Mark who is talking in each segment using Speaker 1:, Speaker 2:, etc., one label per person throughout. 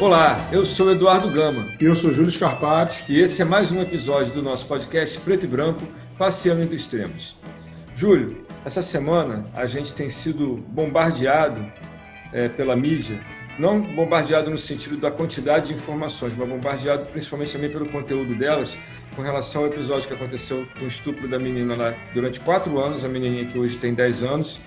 Speaker 1: Olá, eu sou Eduardo Gama.
Speaker 2: E eu sou Júlio Scarpati.
Speaker 1: E esse é mais um episódio do nosso podcast Preto e Branco, Passeando entre Extremos. Júlio, essa semana a gente tem sido bombardeado é, pela mídia, não bombardeado no sentido da quantidade de informações, mas bombardeado principalmente também pelo conteúdo delas, com relação ao episódio que aconteceu com o estupro da menina lá durante quatro anos, a menininha que hoje tem dez anos,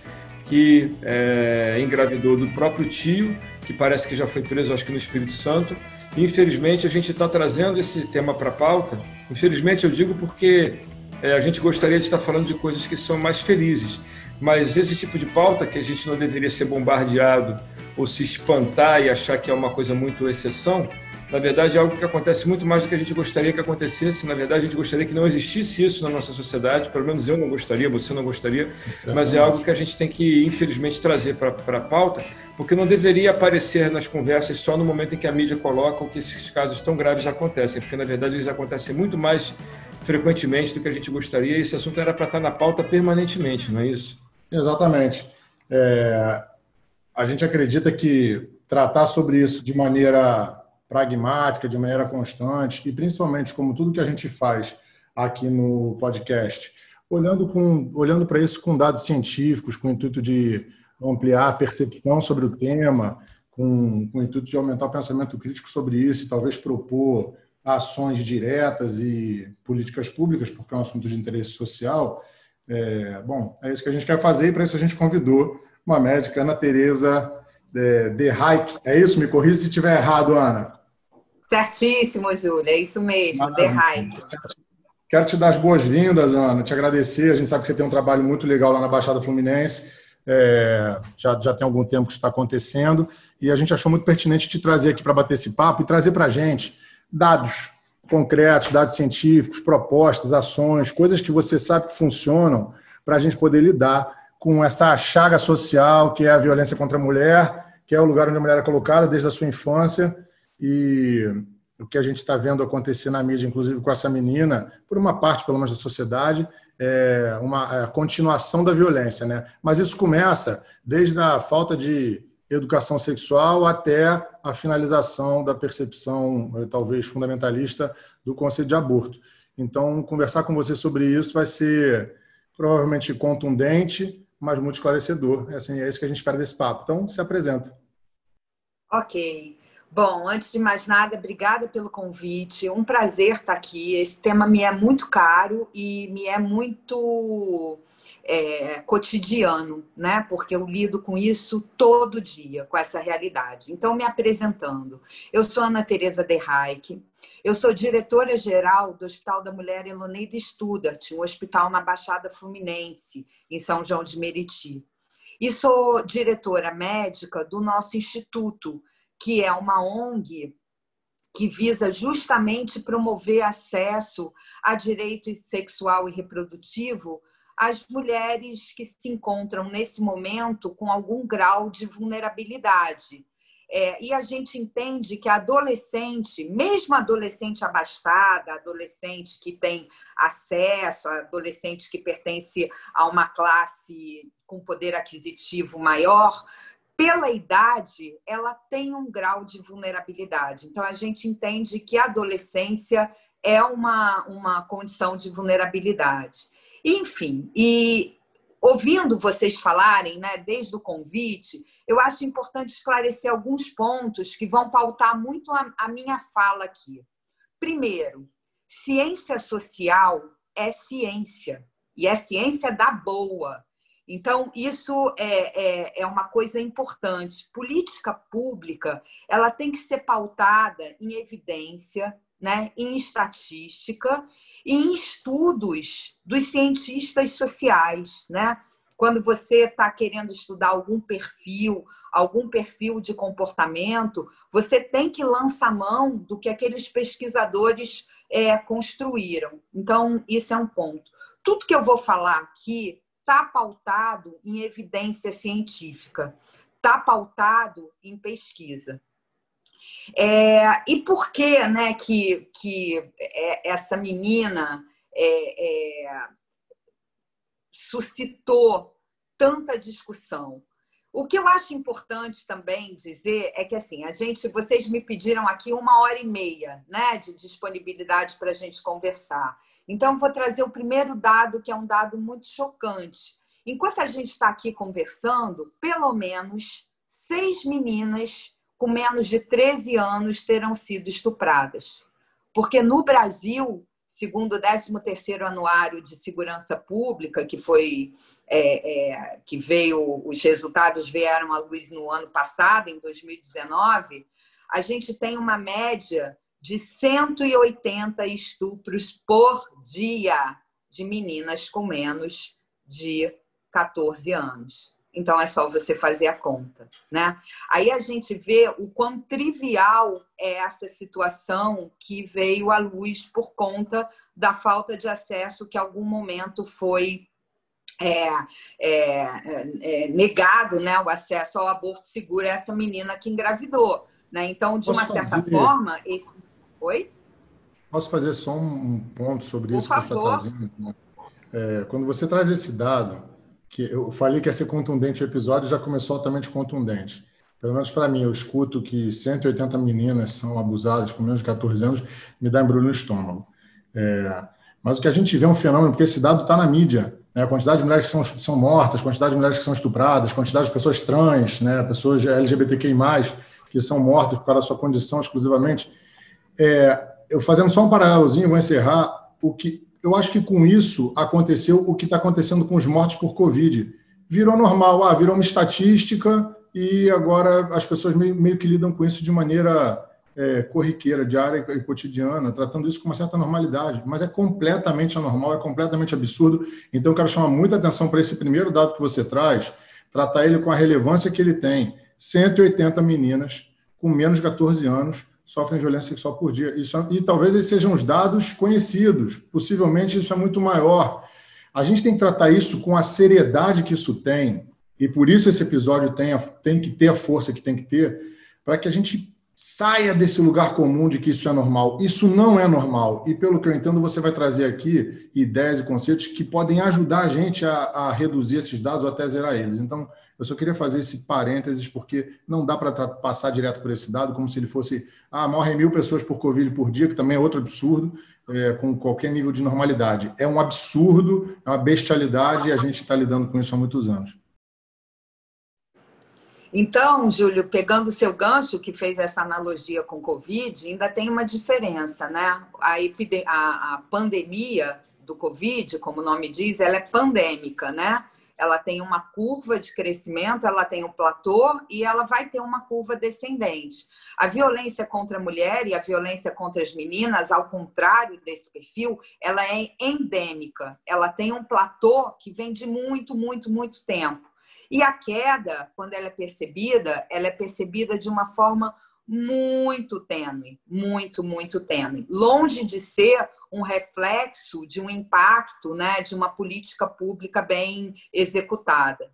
Speaker 1: que é, engravidou do próprio tio que parece que já foi preso, acho que no Espírito Santo. Infelizmente, a gente está trazendo esse tema para a pauta. Infelizmente, eu digo porque é, a gente gostaria de estar falando de coisas que são mais felizes. Mas esse tipo de pauta, que a gente não deveria ser bombardeado ou se espantar e achar que é uma coisa muito exceção, na verdade, é algo que acontece muito mais do que a gente gostaria que acontecesse. Na verdade, a gente gostaria que não existisse isso na nossa sociedade. Pelo menos eu não gostaria, você não gostaria. Mas é algo que a gente tem que, infelizmente, trazer para a pauta, porque não deveria aparecer nas conversas só no momento em que a mídia coloca que esses casos tão graves acontecem, porque, na verdade, eles acontecem muito mais frequentemente do que a gente gostaria. E esse assunto era para estar na pauta permanentemente, não é isso?
Speaker 2: Exatamente. É... A gente acredita que tratar sobre isso de maneira pragmática, de maneira constante, e principalmente como tudo que a gente faz aqui no podcast, olhando, com, olhando para isso com dados científicos, com o intuito de ampliar a percepção sobre o tema, com, com o intuito de aumentar o pensamento crítico sobre isso e talvez propor ações diretas e políticas públicas, porque é um assunto de interesse social. É, bom, é isso que a gente quer fazer e para isso a gente convidou uma médica, Ana Tereza é, De Haik. É isso? Me corrija se estiver errado, Ana.
Speaker 3: Certíssimo, Júlia, é isso mesmo, The Hype.
Speaker 2: Quero te dar as boas-vindas, Ana, te agradecer. A gente sabe que você tem um trabalho muito legal lá na Baixada Fluminense. É, já, já tem algum tempo que isso está acontecendo e a gente achou muito pertinente te trazer aqui para bater esse papo e trazer para a gente dados concretos, dados científicos, propostas, ações, coisas que você sabe que funcionam para a gente poder lidar com essa chaga social que é a violência contra a mulher, que é o lugar onde a mulher é colocada desde a sua infância e o que a gente está vendo acontecer na mídia, inclusive com essa menina, por uma parte, pelo menos, da sociedade, é uma é continuação da violência. Né? Mas isso começa desde a falta de educação sexual até a finalização da percepção, eh, talvez fundamentalista, do conceito de aborto. Então, conversar com você sobre isso vai ser provavelmente contundente, mas muito esclarecedor. É, assim, é isso que a gente espera desse papo. Então, se apresenta.
Speaker 3: Ok. Bom, antes de mais nada, obrigada pelo convite. Um prazer estar aqui. Esse tema me é muito caro e me é muito é, cotidiano, né? Porque eu lido com isso todo dia, com essa realidade. Então, me apresentando, eu sou Ana Tereza De Reich, eu sou diretora-geral do Hospital da Mulher Eloneida Studart, um hospital na Baixada Fluminense, em São João de Meriti. E sou diretora médica do nosso instituto, que é uma ONG que visa justamente promover acesso a direito sexual e reprodutivo às mulheres que se encontram nesse momento com algum grau de vulnerabilidade. É, e a gente entende que a adolescente, mesmo adolescente abastada, adolescente que tem acesso, adolescente que pertence a uma classe com poder aquisitivo maior, pela idade, ela tem um grau de vulnerabilidade. Então, a gente entende que a adolescência é uma, uma condição de vulnerabilidade. Enfim, e ouvindo vocês falarem, né, desde o convite, eu acho importante esclarecer alguns pontos que vão pautar muito a, a minha fala aqui. Primeiro, ciência social é ciência, e é ciência da boa. Então, isso é, é, é, uma coisa importante. Política pública ela tem que ser pautada em evidência, né, em estatística e em estudos dos cientistas sociais. Né? Quando você está querendo estudar algum perfil, algum perfil de comportamento, você tem que lançar mão do que aqueles pesquisadores é, construíram. Então, isso é um ponto. Tudo que eu vou falar aqui está pautado em evidência científica, está pautado em pesquisa. É, e por que, né, que, que é, essa menina é, é, suscitou tanta discussão? O que eu acho importante também dizer é que assim, a gente, vocês me pediram aqui uma hora e meia, né, de disponibilidade para a gente conversar. Então, vou trazer o primeiro dado, que é um dado muito chocante. Enquanto a gente está aqui conversando, pelo menos seis meninas com menos de 13 anos terão sido estupradas. Porque no Brasil, segundo o 13º Anuário de Segurança Pública, que foi é, é, que veio, os resultados vieram à luz no ano passado, em 2019, a gente tem uma média de 180 estupros por dia de meninas com menos de 14 anos. Então é só você fazer a conta, né? Aí a gente vê o quão trivial é essa situação que veio à luz por conta da falta de acesso que em algum momento foi é, é, é, negado, né? O acesso ao aborto seguro a essa menina que engravidou, né? Então, de uma certa forma, esse... oi?
Speaker 2: Posso fazer só um ponto sobre
Speaker 3: por
Speaker 2: isso
Speaker 3: favor. que você está
Speaker 2: trazendo? Né? É, quando você traz esse dado que eu falei que ia ser contundente o episódio, já começou altamente contundente. Pelo menos para mim, eu escuto que 180 meninas são abusadas com menos de 14 anos, me dá embrulho no estômago. É, mas o que a gente vê é um fenômeno, porque esse dado está na mídia. Né? A quantidade de mulheres que são, são mortas, a quantidade de mulheres que são estupradas, a quantidade de pessoas trans, né? pessoas LGBTQI, que são mortas por causa da sua condição exclusivamente. É, eu fazendo só um paralelozinho, vou encerrar. O que eu acho que com isso aconteceu o que está acontecendo com os mortos por Covid. Virou normal, ah, virou uma estatística e agora as pessoas meio, meio que lidam com isso de maneira é, corriqueira, diária e cotidiana, tratando isso com uma certa normalidade. Mas é completamente anormal, é completamente absurdo. Então, eu quero chamar muita atenção para esse primeiro dado que você traz, tratar ele com a relevância que ele tem. 180 meninas com menos de 14 anos sofrem violência sexual por dia. Isso, é, e talvez esses sejam os dados conhecidos. Possivelmente isso é muito maior. A gente tem que tratar isso com a seriedade que isso tem, e por isso esse episódio tem, tem que ter a força que tem que ter, para que a gente saia desse lugar comum de que isso é normal. Isso não é normal. E pelo que eu entendo, você vai trazer aqui ideias e conceitos que podem ajudar a gente a, a reduzir esses dados ou até zerar eles. Então, eu só queria fazer esse parênteses, porque não dá para passar direto por esse dado como se ele fosse, ah, morrem mil pessoas por Covid por dia, que também é outro absurdo, é, com qualquer nível de normalidade. É um absurdo, é uma bestialidade e a gente está lidando com isso há muitos anos.
Speaker 3: Então, Júlio, pegando o seu gancho, que fez essa analogia com Covid, ainda tem uma diferença, né? A, a, a pandemia do Covid, como o nome diz, ela é pandêmica, né? Ela tem uma curva de crescimento, ela tem um platô e ela vai ter uma curva descendente. A violência contra a mulher e a violência contra as meninas, ao contrário desse perfil, ela é endêmica. Ela tem um platô que vem de muito, muito, muito tempo. E a queda, quando ela é percebida, ela é percebida de uma forma muito tênue, muito, muito tênue. Longe de ser um reflexo de um impacto, né, de uma política pública bem executada.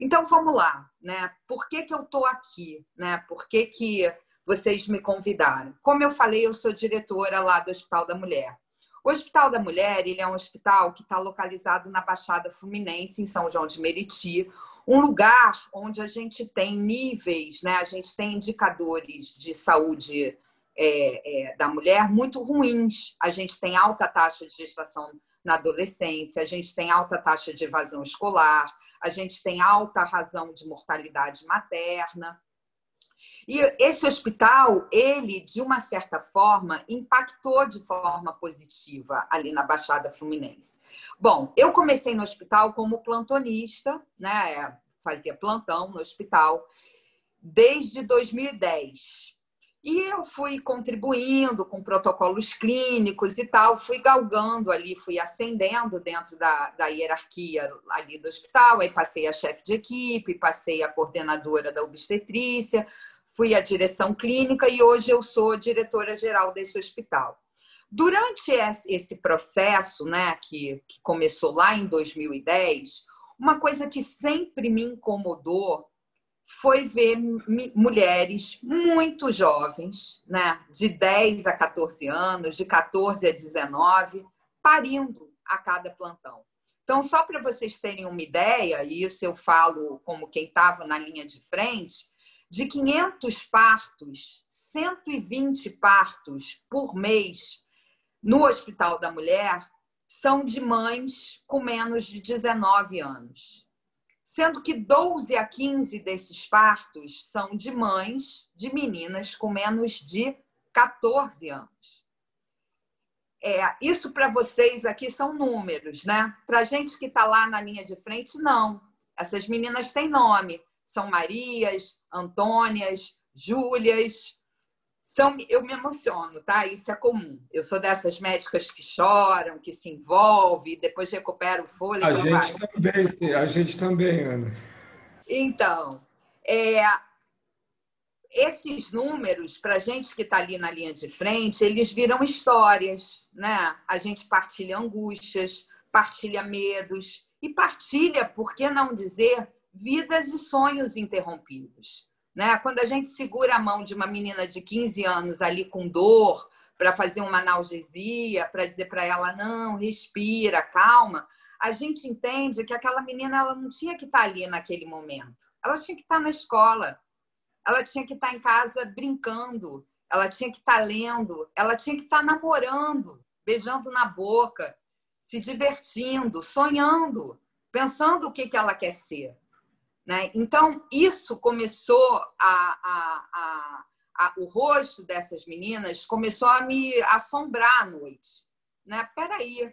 Speaker 3: Então vamos lá, né? Por que, que eu estou aqui, né? Por que, que vocês me convidaram? Como eu falei, eu sou diretora lá do Hospital da Mulher. O Hospital da Mulher ele é um hospital que está localizado na Baixada Fluminense, em São João de Meriti, um lugar onde a gente tem níveis, né? a gente tem indicadores de saúde é, é, da mulher muito ruins. A gente tem alta taxa de gestação na adolescência, a gente tem alta taxa de evasão escolar, a gente tem alta razão de mortalidade materna. E esse hospital, ele, de uma certa forma, impactou de forma positiva ali na Baixada Fluminense. Bom, eu comecei no hospital como plantonista, né? Fazia plantão no hospital desde 2010. E eu fui contribuindo com protocolos clínicos e tal, fui galgando ali, fui ascendendo dentro da, da hierarquia ali do hospital, aí passei a chefe de equipe, passei a coordenadora da obstetrícia, fui à direção clínica e hoje eu sou diretora geral desse hospital. Durante esse processo, né, que, que começou lá em 2010, uma coisa que sempre me incomodou foi ver mulheres muito jovens, né, de 10 a 14 anos, de 14 a 19, parindo a cada plantão. Então, só para vocês terem uma ideia, e isso eu falo como quem estava na linha de frente, de 500 partos, 120 partos por mês no Hospital da Mulher são de mães com menos de 19 anos. Sendo que 12 a 15 desses partos são de mães de meninas com menos de 14 anos. É, isso para vocês aqui são números, né? Para gente que está lá na linha de frente, não. Essas meninas têm nome. São Marias, Antônias, Júlias, são, eu me emociono, tá? Isso é comum. Eu sou dessas médicas que choram, que se envolvem, depois recupera o fôlego.
Speaker 1: A gente vai. também, a gente também, Ana.
Speaker 3: Então, é, esses números, para a gente que está ali na linha de frente, eles viram histórias, né? A gente partilha angústias, partilha medos e partilha, por que não dizer, vidas e sonhos interrompidos. Né? Quando a gente segura a mão de uma menina de 15 anos ali com dor para fazer uma analgesia, para dizer para ela não, respira, calma, a gente entende que aquela menina ela não tinha que estar tá ali naquele momento. Ela tinha que estar tá na escola. Ela tinha que estar tá em casa brincando, ela tinha que estar lendo, ela tinha que estar namorando, beijando na boca, se divertindo, sonhando, pensando o que, que ela quer ser. Né? Então, isso começou a, a, a, a, o rosto dessas meninas começou a me assombrar à noite. Né? Peraí,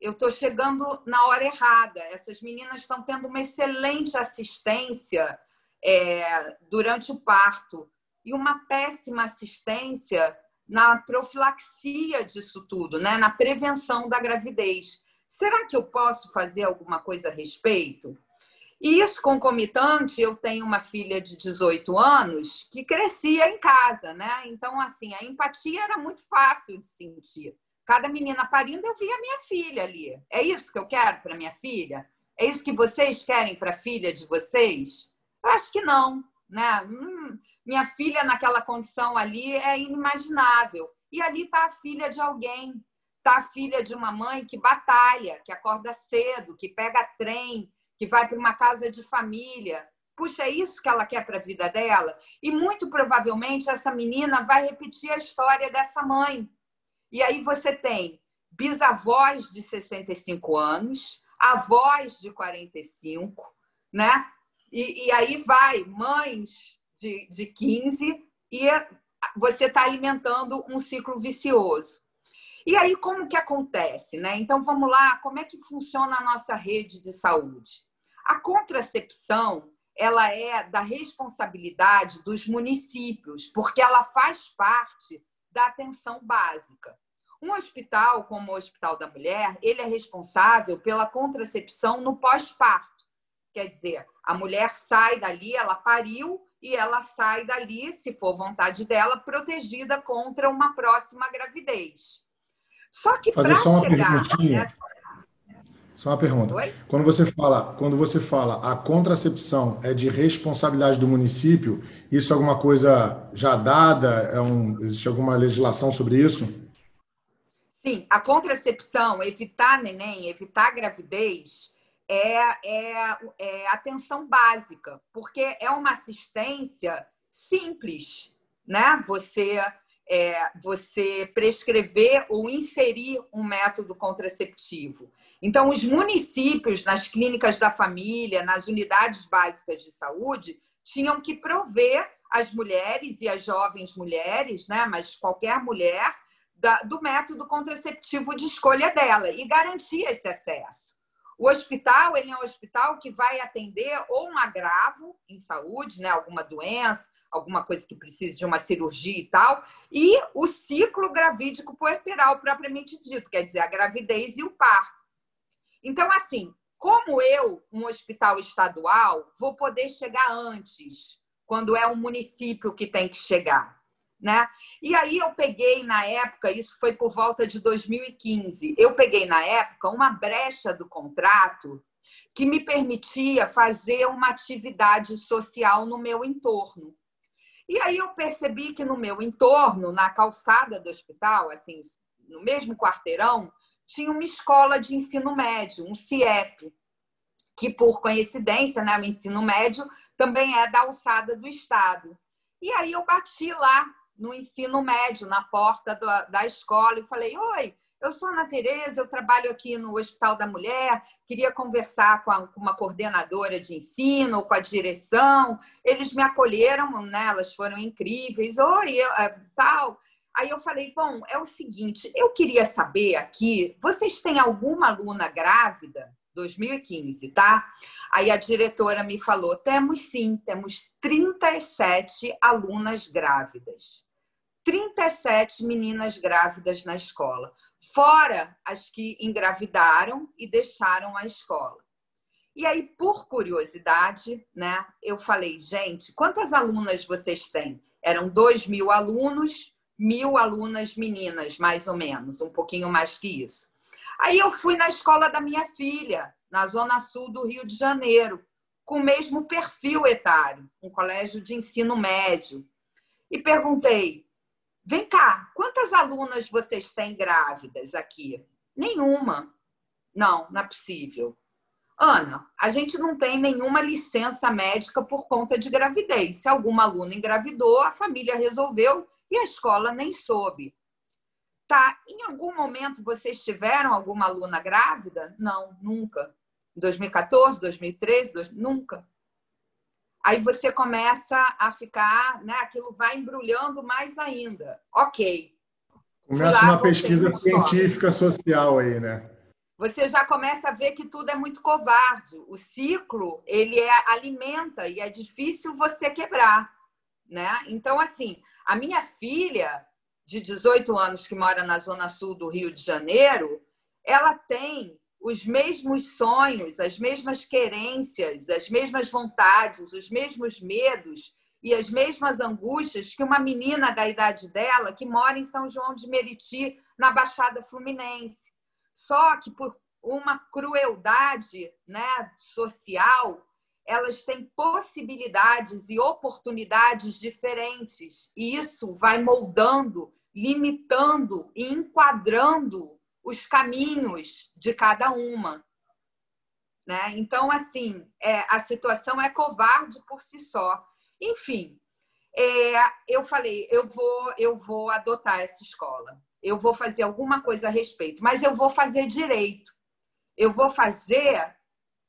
Speaker 3: eu estou chegando na hora errada. Essas meninas estão tendo uma excelente assistência é, durante o parto e uma péssima assistência na profilaxia disso tudo, né? na prevenção da gravidez. Será que eu posso fazer alguma coisa a respeito? E isso concomitante, eu tenho uma filha de 18 anos que crescia em casa, né? Então, assim, a empatia era muito fácil de sentir. Cada menina parindo, eu via minha filha ali. É isso que eu quero para minha filha? É isso que vocês querem para a filha de vocês? Eu acho que não, né? Hum, minha filha naquela condição ali é inimaginável. E ali está a filha de alguém, está a filha de uma mãe que batalha, que acorda cedo, que pega trem, que vai para uma casa de família. Puxa, é isso que ela quer para a vida dela? E muito provavelmente essa menina vai repetir a história dessa mãe. E aí você tem bisavós de 65 anos, avós de 45, né? E, e aí vai mães de, de 15 e você está alimentando um ciclo vicioso. E aí, como que acontece? Né? Então, vamos lá, como é que funciona a nossa rede de saúde? A contracepção ela é da responsabilidade dos municípios, porque ela faz parte da atenção básica. Um hospital como o Hospital da Mulher, ele é responsável pela contracepção no pós-parto. Quer dizer, a mulher sai dali, ela pariu e ela sai dali, se for vontade dela, protegida contra uma próxima gravidez. Só que para chegar nessa
Speaker 2: só uma pergunta. Oi? Quando você fala, quando você fala a contracepção é de responsabilidade do município, isso é alguma coisa já dada? É um, existe alguma legislação sobre isso?
Speaker 3: Sim, a contracepção, evitar neném, evitar gravidez, é, é, é atenção básica, porque é uma assistência simples, né? Você é, você prescrever ou inserir um método contraceptivo. Então, os municípios, nas clínicas da família, nas unidades básicas de saúde, tinham que prover as mulheres e as jovens mulheres, né, mas qualquer mulher, da, do método contraceptivo de escolha dela e garantir esse acesso. O hospital ele é um hospital que vai atender ou um agravo em saúde, né, alguma doença, alguma coisa que precise de uma cirurgia e tal, e o ciclo gravídico puerperal propriamente dito, quer dizer, a gravidez e o parto. Então, assim, como eu, um hospital estadual, vou poder chegar antes, quando é um município que tem que chegar? Né? E aí eu peguei na época, isso foi por volta de 2015, eu peguei na época uma brecha do contrato que me permitia fazer uma atividade social no meu entorno. E aí eu percebi que no meu entorno, na calçada do hospital, assim, no mesmo quarteirão, tinha uma escola de ensino médio, um CIEP, que por coincidência, né, o ensino médio também é da alçada do Estado. E aí eu bati lá no ensino médio, na porta da, da escola, e falei: Oi, eu sou Ana Tereza, eu trabalho aqui no Hospital da Mulher, queria conversar com, a, com, uma coordenadora de ensino, com a direção. Eles me acolheram, né? elas foram incríveis. Oi, eu, é, tal. Aí eu falei, bom, é o seguinte, eu queria saber aqui, vocês têm alguma aluna grávida? 2015, tá? Aí a diretora me falou: temos sim, temos 37 alunas grávidas. 37 meninas grávidas na escola, fora as que engravidaram e deixaram a escola. E aí, por curiosidade, né, eu falei, gente, quantas alunas vocês têm? Eram 2 mil alunos, mil alunas meninas, mais ou menos, um pouquinho mais que isso. Aí eu fui na escola da minha filha, na zona sul do Rio de Janeiro, com o mesmo perfil etário, um colégio de ensino médio. E perguntei: vem cá, quantas alunas vocês têm grávidas aqui? Nenhuma. Não, não é possível. Ana, a gente não tem nenhuma licença médica por conta de gravidez. Se alguma aluna engravidou, a família resolveu e a escola nem soube. Tá, em algum momento vocês tiveram alguma aluna grávida? Não, nunca. Em 2014, 2013, dois, nunca. Aí você começa a ficar, né? Aquilo vai embrulhando mais ainda. Ok.
Speaker 2: Começa lá, uma pesquisa científica social aí, né?
Speaker 3: Você já começa a ver que tudo é muito covarde. O ciclo, ele é, alimenta e é difícil você quebrar, né? Então, assim, a minha filha, de 18 anos que mora na zona sul do Rio de Janeiro, ela tem os mesmos sonhos, as mesmas querências, as mesmas vontades, os mesmos medos e as mesmas angústias que uma menina da idade dela que mora em São João de Meriti, na Baixada Fluminense. Só que por uma crueldade né, social, elas têm possibilidades e oportunidades diferentes. E isso vai moldando limitando e enquadrando os caminhos de cada uma. Né? Então, assim, é, a situação é covarde por si só. Enfim, é, eu falei, eu vou, eu vou adotar essa escola. Eu vou fazer alguma coisa a respeito, mas eu vou fazer direito. Eu vou fazer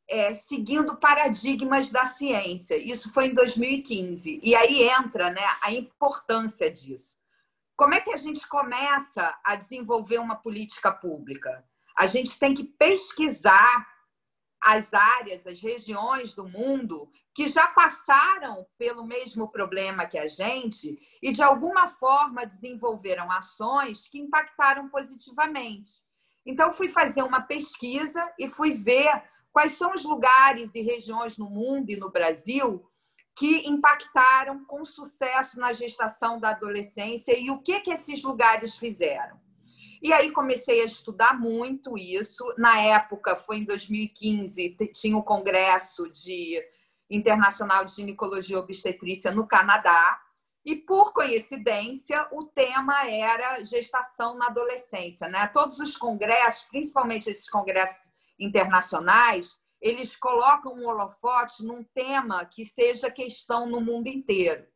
Speaker 3: é, seguindo paradigmas da ciência. Isso foi em 2015. E aí entra né, a importância disso. Como é que a gente começa a desenvolver uma política pública? A gente tem que pesquisar as áreas, as regiões do mundo que já passaram pelo mesmo problema que a gente e, de alguma forma, desenvolveram ações que impactaram positivamente. Então, fui fazer uma pesquisa e fui ver quais são os lugares e regiões no mundo e no Brasil que impactaram com sucesso na gestação da adolescência e o que, que esses lugares fizeram. E aí comecei a estudar muito isso. Na época, foi em 2015, tinha o Congresso de Internacional de Ginecologia e Obstetrícia no Canadá. E por coincidência, o tema era gestação na adolescência, né? Todos os congressos, principalmente esses congressos internacionais, eles colocam um holofote num tema que seja questão no mundo inteiro.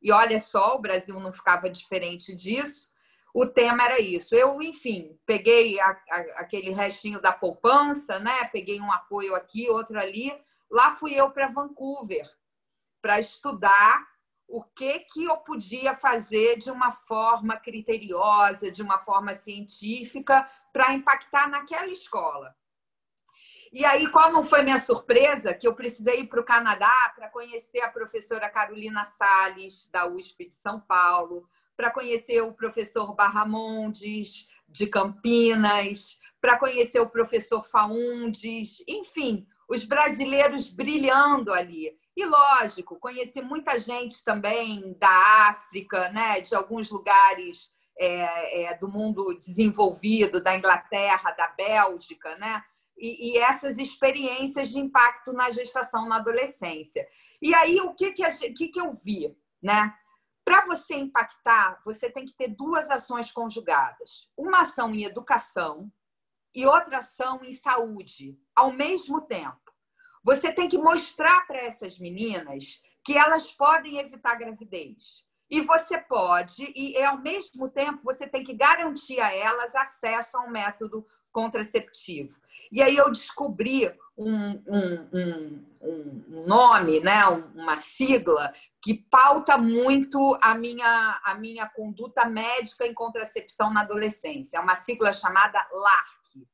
Speaker 3: E olha só, o Brasil não ficava diferente disso. O tema era isso. Eu, enfim, peguei a, a, aquele restinho da poupança, né? Peguei um apoio aqui, outro ali. Lá fui eu para Vancouver para estudar o que que eu podia fazer de uma forma criteriosa, de uma forma científica para impactar naquela escola. E aí, qual não foi minha surpresa? Que eu precisei ir para o Canadá para conhecer a professora Carolina Sales, da USP de São Paulo, para conhecer o professor Barramondes, de Campinas, para conhecer o professor Faundes, enfim, os brasileiros brilhando ali. E, lógico, conheci muita gente também da África, né, de alguns lugares é, é, do mundo desenvolvido, da Inglaterra, da Bélgica, né? E, e, essas experiências de impacto na gestação na adolescência. E aí, o que, que, a, que, que eu vi? Né? Para você impactar, você tem que ter duas ações conjugadas. Uma ação em educação, e outra ação em saúde, ao mesmo tempo. Você tem que mostrar para essas meninas que elas podem evitar gravidez. E você pode, e ao mesmo tempo você tem que garantir a elas acesso a um método contraceptivo. E aí eu descobri um, um, um, um nome, né, uma sigla que pauta muito a minha, a minha conduta médica em contracepção na adolescência. É uma sigla chamada LARC.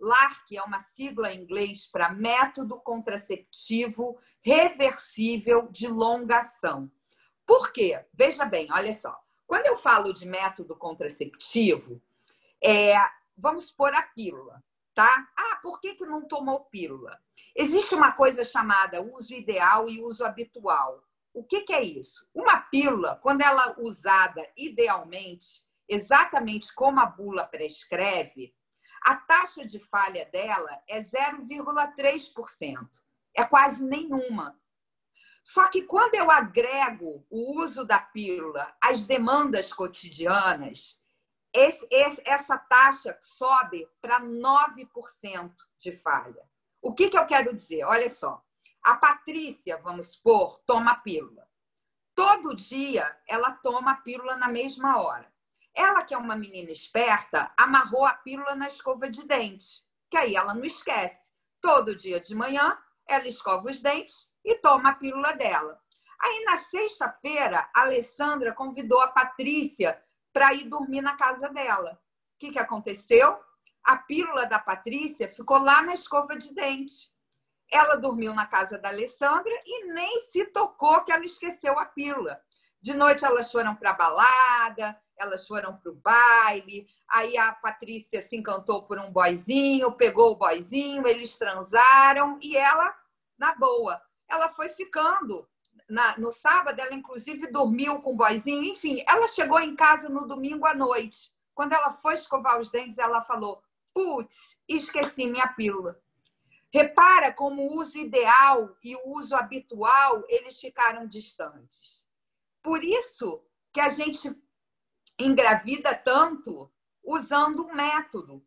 Speaker 3: LARC é uma sigla em inglês para Método Contraceptivo Reversível de Longa Ação. Por quê? Veja bem, olha só. Quando eu falo de método contraceptivo, é, vamos pôr a pílula, tá? Ah, por que, que não tomou pílula? Existe uma coisa chamada uso ideal e uso habitual. O que, que é isso? Uma pílula, quando ela é usada idealmente, exatamente como a bula prescreve, a taxa de falha dela é 0,3%. É quase nenhuma. Só que quando eu agrego o uso da pílula às demandas cotidianas, esse, esse, essa taxa sobe para 9% de falha. O que, que eu quero dizer? Olha só. A Patrícia, vamos supor, toma pílula. Todo dia ela toma a pílula na mesma hora. Ela, que é uma menina esperta, amarrou a pílula na escova de dente, que aí ela não esquece. Todo dia de manhã, ela escova os dentes e toma a pílula dela. Aí, na sexta-feira, a Alessandra convidou a Patrícia para ir dormir na casa dela. O que, que aconteceu? A pílula da Patrícia ficou lá na escova de dente. Ela dormiu na casa da Alessandra e nem se tocou que ela esqueceu a pílula. De noite elas foram para a balada, elas foram para o baile. Aí a Patrícia se encantou por um boizinho, pegou o boizinho, eles transaram e ela, na boa, ela foi ficando na, no sábado, ela inclusive dormiu com o boizinho. Enfim, ela chegou em casa no domingo à noite. Quando ela foi escovar os dentes, ela falou: Putz, esqueci minha pílula. Repara como o uso ideal e o uso habitual eles ficaram distantes. Por isso que a gente engravida tanto usando um método,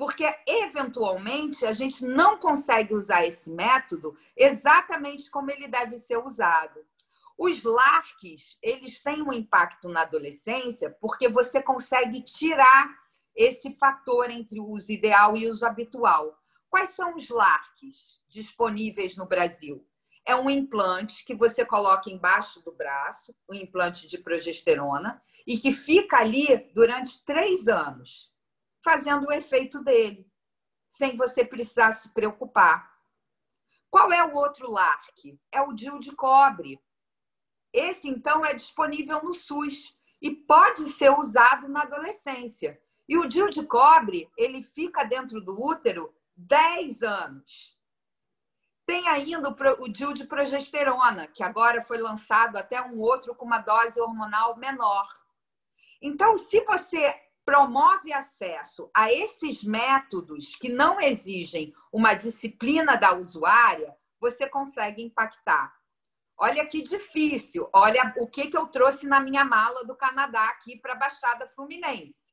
Speaker 3: porque eventualmente a gente não consegue usar esse método exatamente como ele deve ser usado. Os LARCs, eles têm um impacto na adolescência porque você consegue tirar esse fator entre o uso ideal e o uso habitual. Quais são os LARCs disponíveis no Brasil? É um implante que você coloca embaixo do braço, um implante de progesterona, e que fica ali durante três anos fazendo o efeito dele, sem você precisar se preocupar. Qual é o outro LARC? É o DIL de cobre. Esse, então, é disponível no SUS e pode ser usado na adolescência. E o DIL de cobre, ele fica dentro do útero 10 anos. Tem ainda o DIL de progesterona, que agora foi lançado até um outro com uma dose hormonal menor. Então, se você promove acesso a esses métodos que não exigem uma disciplina da usuária, você consegue impactar. Olha que difícil. Olha o que, que eu trouxe na minha mala do Canadá aqui para a Baixada Fluminense.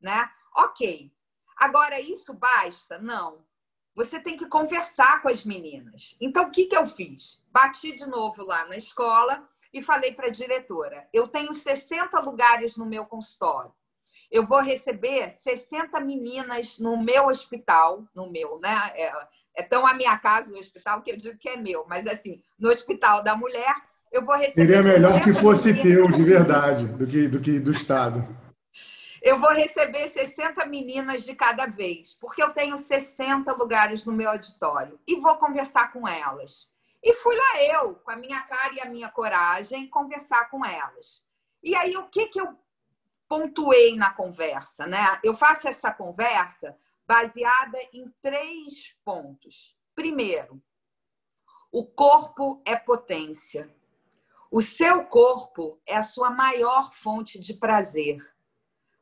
Speaker 3: Né? Ok. Agora, isso basta? Não. Você tem que conversar com as meninas. Então, o que, que eu fiz? Bati de novo lá na escola e falei para a diretora: eu tenho 60 lugares no meu consultório eu vou receber 60 meninas no meu hospital, no meu, né? É, é tão a minha casa, o hospital, que eu digo que é meu, mas assim, no hospital da mulher, eu vou receber.
Speaker 2: Seria melhor que fosse meninas. teu, de verdade, do que, do que do Estado.
Speaker 3: Eu vou receber 60 meninas de cada vez, porque eu tenho 60 lugares no meu auditório e vou conversar com elas. E fui lá eu, com a minha cara e a minha coragem, conversar com elas. E aí, o que, que eu pontuei na conversa, né? Eu faço essa conversa baseada em três pontos. Primeiro, o corpo é potência. O seu corpo é a sua maior fonte de prazer.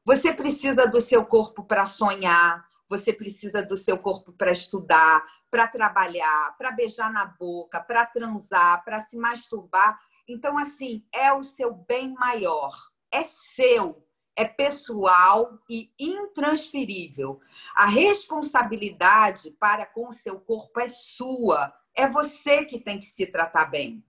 Speaker 3: Você precisa do seu corpo para sonhar, você precisa do seu corpo para estudar, para trabalhar, para beijar na boca, para transar, para se masturbar. Então, assim, é o seu bem maior, é seu é pessoal e intransferível. A responsabilidade para com o seu corpo é sua. É você que tem que se tratar bem.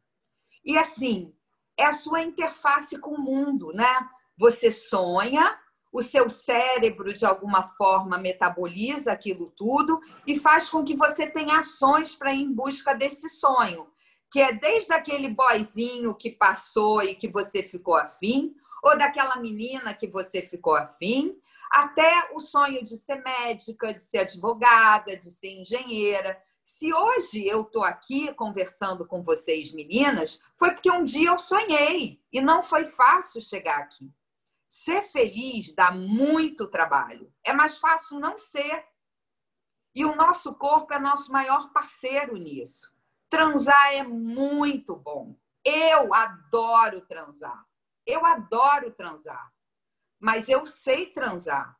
Speaker 3: E assim, é a sua interface com o mundo, né? Você sonha, o seu cérebro de alguma forma metaboliza aquilo tudo e faz com que você tenha ações para ir em busca desse sonho, que é desde aquele boyzinho que passou e que você ficou afim, ou daquela menina que você ficou afim, até o sonho de ser médica, de ser advogada, de ser engenheira. Se hoje eu estou aqui conversando com vocês, meninas, foi porque um dia eu sonhei e não foi fácil chegar aqui. Ser feliz dá muito trabalho. É mais fácil não ser. E o nosso corpo é nosso maior parceiro nisso. Transar é muito bom. Eu adoro transar. Eu adoro transar. Mas eu sei transar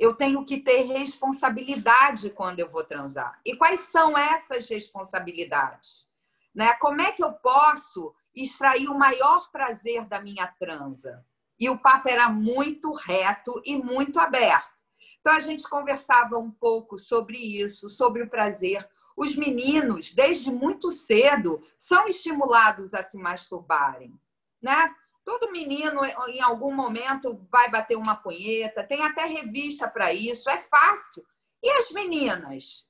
Speaker 3: eu tenho que ter responsabilidade quando eu vou transar. E quais são essas responsabilidades? Né? Como é que eu posso extrair o maior prazer da minha transa? E o papo era muito reto e muito aberto. Então a gente conversava um pouco sobre isso, sobre o prazer. Os meninos, desde muito cedo, são estimulados a se masturbarem, né? Todo menino, em algum momento, vai bater uma punheta, tem até revista para isso, é fácil. E as meninas?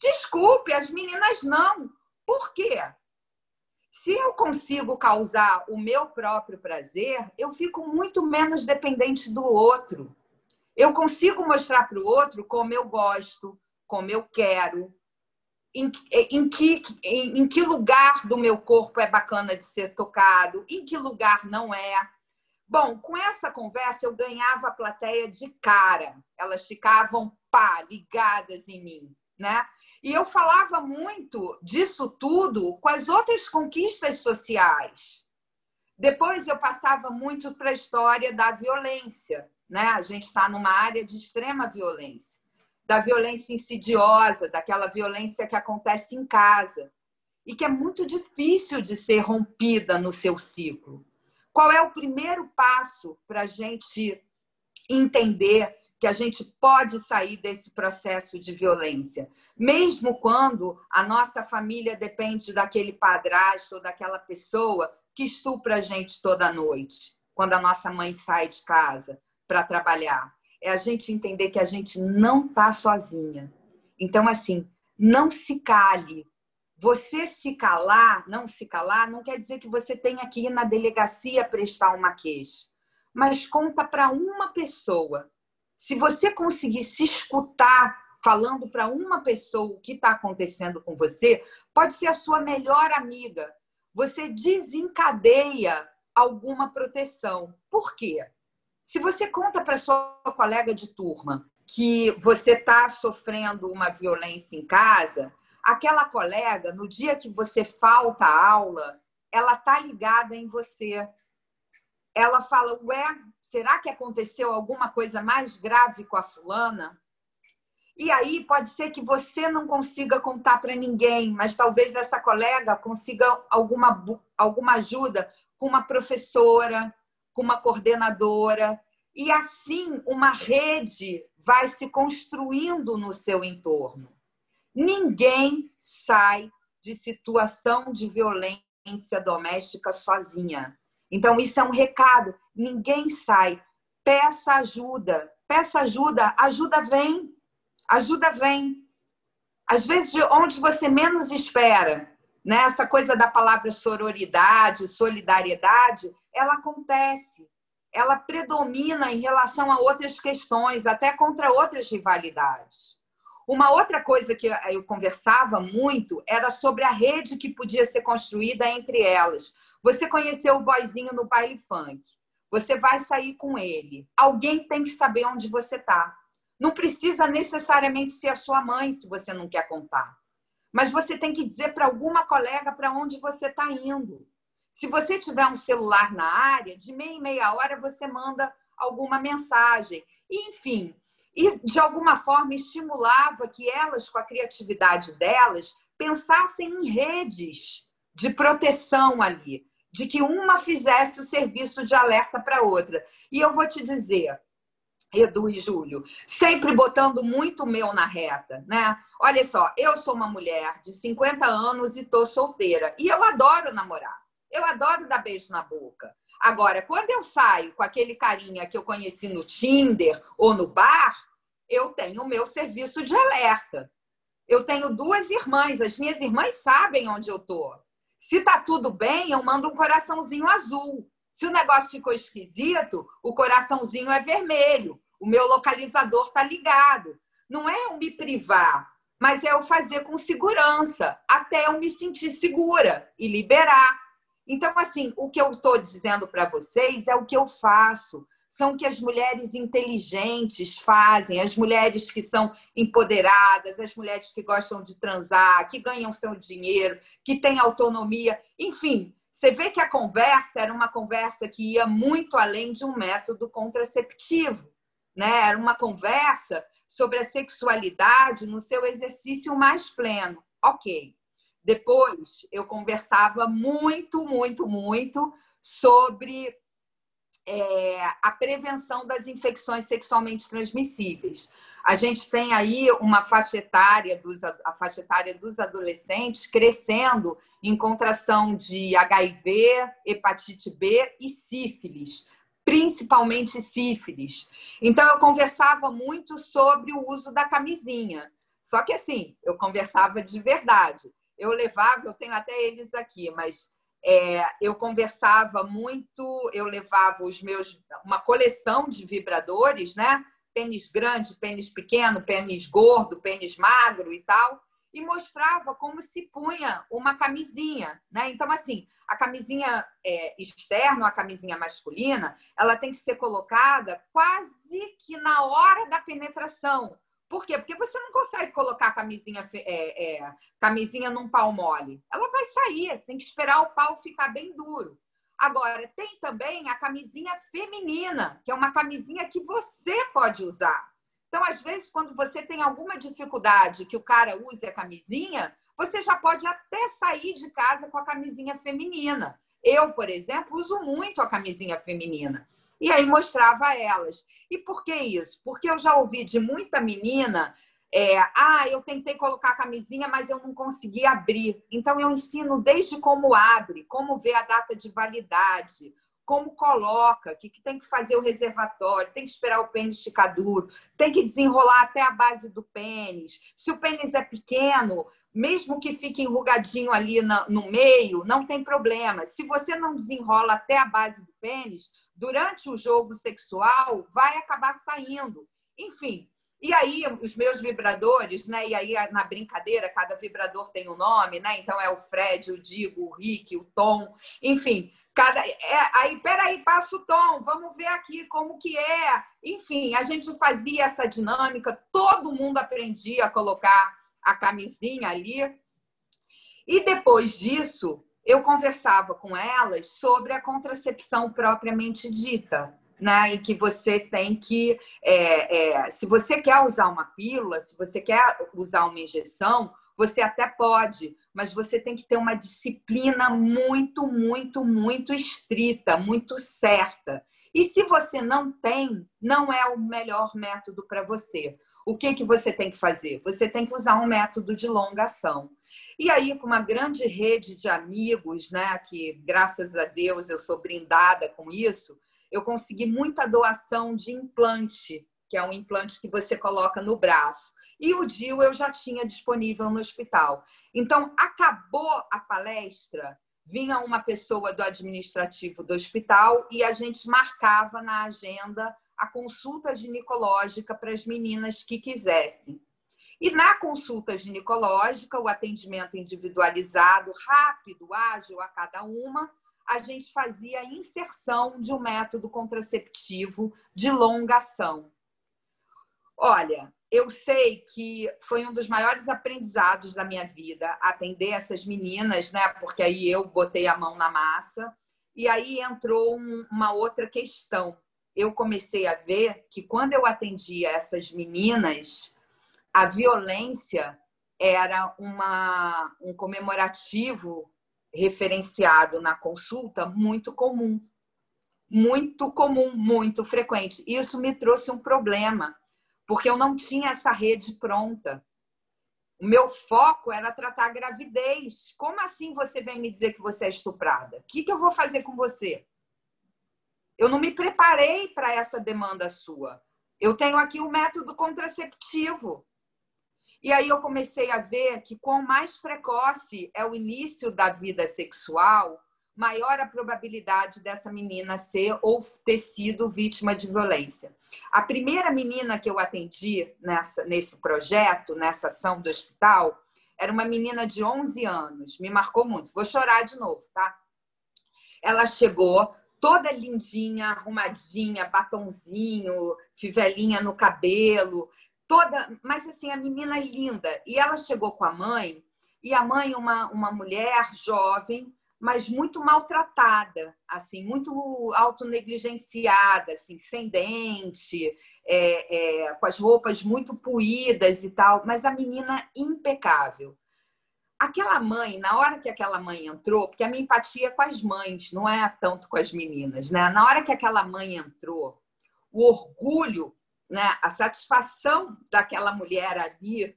Speaker 3: Desculpe, as meninas não. Por quê? Se eu consigo causar o meu próprio prazer, eu fico muito menos dependente do outro. Eu consigo mostrar para o outro como eu gosto, como eu quero, em, em, que, em, em que lugar do meu corpo é bacana de ser tocado, em que lugar não é. Bom, com essa conversa eu ganhava a plateia de cara. Elas ficavam pá, ligadas em mim, né? E eu falava muito disso tudo com as outras conquistas sociais. Depois eu passava muito para a história da violência, né? A gente está numa área de extrema violência da violência insidiosa, daquela violência que acontece em casa e que é muito difícil de ser rompida no seu ciclo. Qual é o primeiro passo para a gente entender que a gente pode sair desse processo de violência, mesmo quando a nossa família depende daquele padrasto ou daquela pessoa que estupra a gente toda noite, quando a nossa mãe sai de casa para trabalhar é a gente entender que a gente não está sozinha. Então, assim, não se cale. Você se calar, não se calar, não quer dizer que você tenha que ir na delegacia prestar uma queixa. Mas conta para uma pessoa. Se você conseguir se escutar falando para uma pessoa o que está acontecendo com você, pode ser a sua melhor amiga. Você desencadeia alguma proteção. Por quê? Se você conta para sua colega de turma que você está sofrendo uma violência em casa, aquela colega, no dia que você falta a aula, ela tá ligada em você. Ela fala: Ué, será que aconteceu alguma coisa mais grave com a fulana? E aí pode ser que você não consiga contar para ninguém, mas talvez essa colega consiga alguma, alguma ajuda com uma professora, com uma coordenadora, e assim uma rede vai se construindo no seu entorno. Ninguém sai de situação de violência doméstica sozinha. Então, isso é um recado. Ninguém sai. Peça ajuda. Peça ajuda. Ajuda vem. Ajuda vem. Às vezes, de onde você menos espera, né? essa coisa da palavra sororidade, solidariedade, ela acontece, ela predomina em relação a outras questões, até contra outras rivalidades. Uma outra coisa que eu conversava muito era sobre a rede que podia ser construída entre elas. Você conheceu o boyzinho no baile funk. Você vai sair com ele. Alguém tem que saber onde você está. Não precisa necessariamente ser a sua mãe se você não quer contar. Mas você tem que dizer para alguma colega para onde você está indo. Se você tiver um celular na área, de meia em meia hora você manda alguma mensagem. Enfim, e de alguma forma estimulava que elas, com a criatividade delas, pensassem em redes de proteção ali, de que uma fizesse o serviço de alerta para outra. E eu vou te dizer, Edu e Júlio, sempre botando muito meu na reta, né? Olha só, eu sou uma mulher de 50 anos e tô solteira. E eu adoro namorar. Eu adoro dar beijo na boca. Agora, quando eu saio com aquele carinha que eu conheci no Tinder ou no bar, eu tenho o meu serviço de alerta. Eu tenho duas irmãs, as minhas irmãs sabem onde eu tô. Se tá tudo bem, eu mando um coraçãozinho azul. Se o negócio ficou esquisito, o coraçãozinho é vermelho. O meu localizador tá ligado. Não é eu me privar, mas é eu fazer com segurança, até eu me sentir segura e liberar. Então, assim, o que eu estou dizendo para vocês é o que eu faço. São o que as mulheres inteligentes fazem, as mulheres que são empoderadas, as mulheres que gostam de transar, que ganham seu dinheiro, que têm autonomia. Enfim, você vê que a conversa era uma conversa que ia muito além de um método contraceptivo. Né? Era uma conversa sobre a sexualidade no seu exercício mais pleno. Ok. Depois, eu conversava muito, muito, muito sobre é, a prevenção das infecções sexualmente transmissíveis. A gente tem aí uma faixa etária dos, a faixa etária dos adolescentes crescendo em contração de HIV, hepatite B e sífilis, principalmente sífilis. Então eu conversava muito sobre o uso da camisinha. Só que assim, eu conversava de verdade eu levava, eu tenho até eles aqui, mas é, eu conversava muito, eu levava os meus, uma coleção de vibradores, né? Pênis grande, pênis pequeno, pênis gordo, pênis magro e tal, e mostrava como se punha uma camisinha, né? Então, assim, a camisinha é, externa, a camisinha masculina, ela tem que ser colocada quase que na hora da penetração, por quê? Porque você não consegue colocar a camisinha, é, é, camisinha num pau mole. Ela vai sair, tem que esperar o pau ficar bem duro. Agora, tem também a camisinha feminina, que é uma camisinha que você pode usar. Então, às vezes, quando você tem alguma dificuldade que o cara use a camisinha, você já pode até sair de casa com a camisinha feminina. Eu, por exemplo, uso muito a camisinha feminina. E aí mostrava a elas. E por que isso? Porque eu já ouvi de muita menina é, ah, eu tentei colocar a camisinha, mas eu não consegui abrir. Então, eu ensino desde como abre, como ver a data de validade, como coloca, que, que tem que fazer o reservatório, tem que esperar o pênis ficar duro, tem que desenrolar até a base do pênis. Se o pênis é pequeno, mesmo que fique enrugadinho ali no meio, não tem problema. Se você não desenrola até a base do pênis, durante o jogo sexual, vai acabar saindo. Enfim, e aí os meus vibradores, né? E aí na brincadeira, cada vibrador tem um nome, né? Então é o Fred, o Digo, o Rick, o Tom, enfim. Cada, é, aí, peraí, passa o tom, vamos ver aqui como que é. Enfim, a gente fazia essa dinâmica, todo mundo aprendia a colocar a camisinha ali. E depois disso, eu conversava com elas sobre a contracepção propriamente dita, né? E que você tem que, é, é, se você quer usar uma pílula, se você quer usar uma injeção, você até pode, mas você tem que ter uma disciplina muito, muito, muito estrita, muito certa. E se você não tem, não é o melhor método para você o que, que você tem que fazer? Você tem que usar um método de longa ação. E aí, com uma grande rede de amigos, né, que graças a Deus eu sou brindada com isso, eu consegui muita doação de implante, que é um implante que você coloca no braço. E o DIU eu já tinha disponível no hospital. Então, acabou a palestra, vinha uma pessoa do administrativo do hospital e a gente marcava na agenda a consulta ginecológica para as meninas que quisessem. E na consulta ginecológica, o atendimento individualizado, rápido, ágil a cada uma, a gente fazia a inserção de um método contraceptivo de longa ação. Olha, eu sei que foi um dos maiores aprendizados da minha vida atender essas meninas, né? Porque aí eu botei a mão na massa e aí entrou uma outra questão eu comecei a ver que quando eu atendia essas meninas, a violência era uma, um comemorativo referenciado na consulta muito comum. Muito comum, muito frequente. Isso me trouxe um problema, porque eu não tinha essa rede pronta. O meu foco era tratar a gravidez. Como assim você vem me dizer que você é estuprada? O que, que eu vou fazer com você? Eu não me preparei para essa demanda sua. Eu tenho aqui o um método contraceptivo. E aí eu comecei a ver que quanto mais precoce é o início da vida sexual, maior a probabilidade dessa menina ser ou ter sido vítima de violência. A primeira menina que eu atendi nessa, nesse projeto, nessa ação do hospital, era uma menina de 11 anos, me marcou muito. Vou chorar de novo, tá? Ela chegou toda lindinha, arrumadinha, batonzinho, fivelinha no cabelo, toda, mas assim, a menina linda. E ela chegou com a mãe, e a mãe, uma, uma mulher jovem, mas muito maltratada, assim, muito autonegligenciada, assim, sem dente, é, é, com as roupas muito puídas e tal, mas a menina impecável. Aquela mãe, na hora que aquela mãe entrou, porque a minha empatia é com as mães, não é tanto com as meninas, né? Na hora que aquela mãe entrou, o orgulho né, a satisfação daquela mulher ali,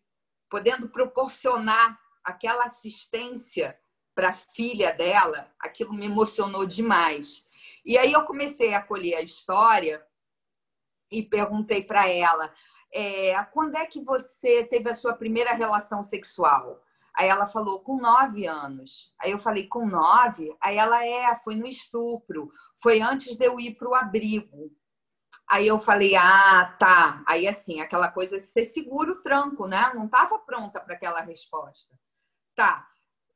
Speaker 3: podendo proporcionar aquela assistência para a filha dela, aquilo me emocionou demais. E aí eu comecei a colher a história e perguntei para ela: é, quando é que você teve a sua primeira relação sexual? Aí ela falou, com nove anos. Aí eu falei, com nove? Aí ela, é, foi no estupro. Foi antes de eu ir para o abrigo. Aí eu falei, ah, tá. Aí assim, aquela coisa de ser seguro o tranco, né? Não estava pronta para aquela resposta. Tá.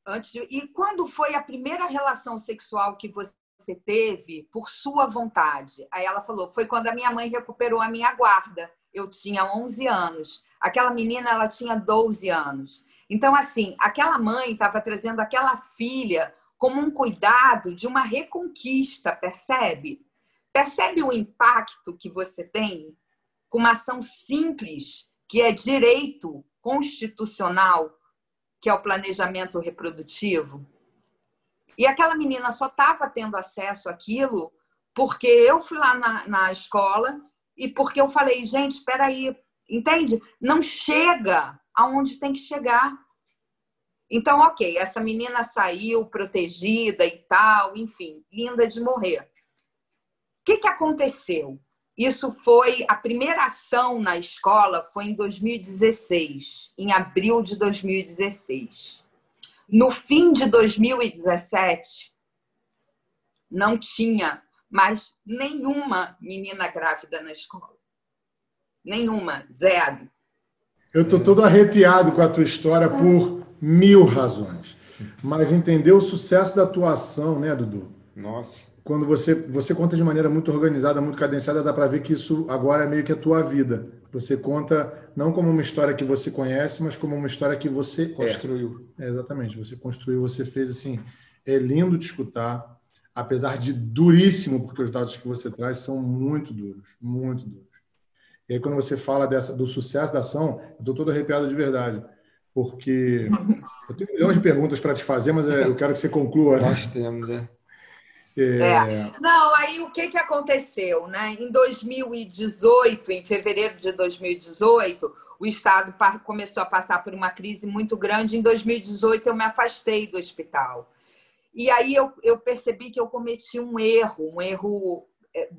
Speaker 3: Antes de... E quando foi a primeira relação sexual que você teve por sua vontade? Aí ela falou, foi quando a minha mãe recuperou a minha guarda. Eu tinha 11 anos. Aquela menina, ela tinha 12 anos. Então, assim, aquela mãe estava trazendo aquela filha como um cuidado de uma reconquista, percebe? Percebe o impacto que você tem com uma ação simples, que é direito constitucional, que é o planejamento reprodutivo? E aquela menina só estava tendo acesso àquilo porque eu fui lá na, na escola e porque eu falei, gente, espera aí, entende? Não chega aonde tem que chegar. Então, ok, essa menina saiu protegida e tal, enfim, linda de morrer que, que aconteceu? Isso foi a primeira ação na escola foi em 2016, em abril de 2016. No fim de 2017, não tinha mais nenhuma menina grávida na escola. Nenhuma, zero.
Speaker 2: Eu estou todo arrepiado com a tua história por mil razões. Mas entender o sucesso da atuação, né, Dudu?
Speaker 1: Nossa
Speaker 2: quando você, você conta de maneira muito organizada, muito cadenciada, dá para ver que isso agora é meio que a tua vida. Você conta não como uma história que você conhece, mas como uma história que você
Speaker 1: é. construiu.
Speaker 2: É. É, exatamente, você construiu, você fez assim. É lindo te escutar, apesar de duríssimo, porque os dados que você traz são muito duros, muito duros. E aí, quando você fala dessa, do sucesso da ação, eu estou todo arrepiado de verdade, porque eu tenho milhões de perguntas para te fazer, mas é, eu quero que você conclua.
Speaker 1: Né? Nós temos, é.
Speaker 3: É. é. Não, aí o que, que aconteceu? Né? Em 2018, em fevereiro de 2018, o Estado começou a passar por uma crise muito grande. Em 2018, eu me afastei do hospital. E aí eu, eu percebi que eu cometi um erro, um erro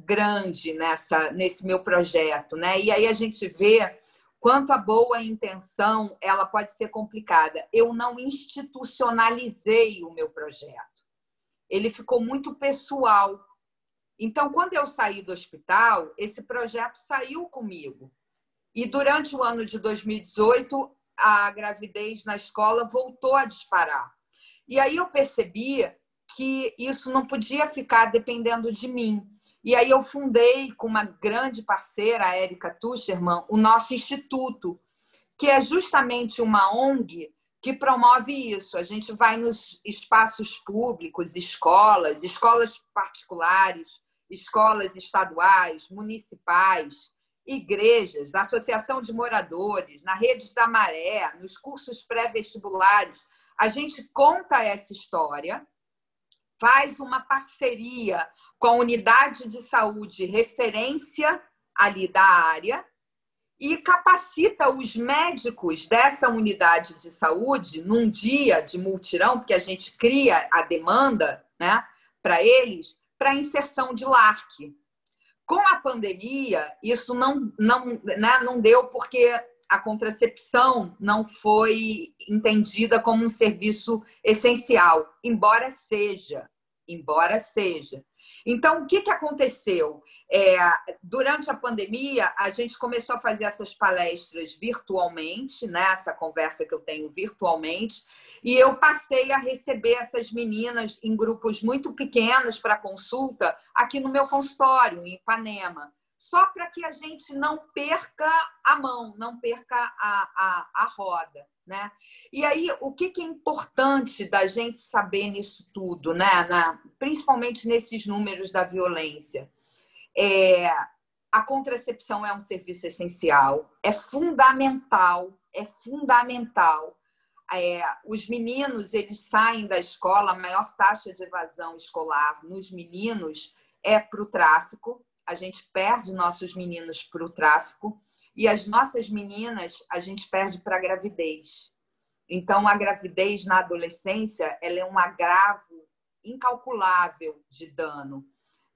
Speaker 3: grande nessa, nesse meu projeto. Né? E aí a gente vê quanto a boa intenção ela pode ser complicada. Eu não institucionalizei o meu projeto ele ficou muito pessoal. Então, quando eu saí do hospital, esse projeto saiu comigo. E durante o ano de 2018, a gravidez na escola voltou a disparar. E aí eu percebi que isso não podia ficar dependendo de mim. E aí eu fundei com uma grande parceira, a Érica Tuscherman, o nosso instituto, que é justamente uma ONG que promove isso. A gente vai nos espaços públicos, escolas, escolas particulares, escolas estaduais, municipais, igrejas, associação de moradores, na redes da Maré, nos cursos pré-vestibulares. a gente conta essa história, faz uma parceria com a unidade de saúde referência ali da área e capacita os médicos dessa unidade de saúde num dia de multirão, porque a gente cria a demanda né, para eles, para inserção de LARC. Com a pandemia, isso não, não, né, não deu porque a contracepção não foi entendida como um serviço essencial, embora seja, embora seja. Então, o que, que aconteceu? É, durante a pandemia, a gente começou a fazer essas palestras virtualmente, né? essa conversa que eu tenho virtualmente, e eu passei a receber essas meninas em grupos muito pequenos para consulta aqui no meu consultório, em Ipanema só para que a gente não perca a mão, não perca a, a, a roda. Né? E aí, o que, que é importante da gente saber nisso tudo, né? Na, principalmente nesses números da violência? É, a contracepção é um serviço essencial, é fundamental, é fundamental. É, os meninos eles saem da escola, a maior taxa de evasão escolar nos meninos é para o tráfico, a gente perde nossos meninos para o tráfico e as nossas meninas a gente perde para a gravidez. Então, a gravidez na adolescência ela é um agravo incalculável de dano.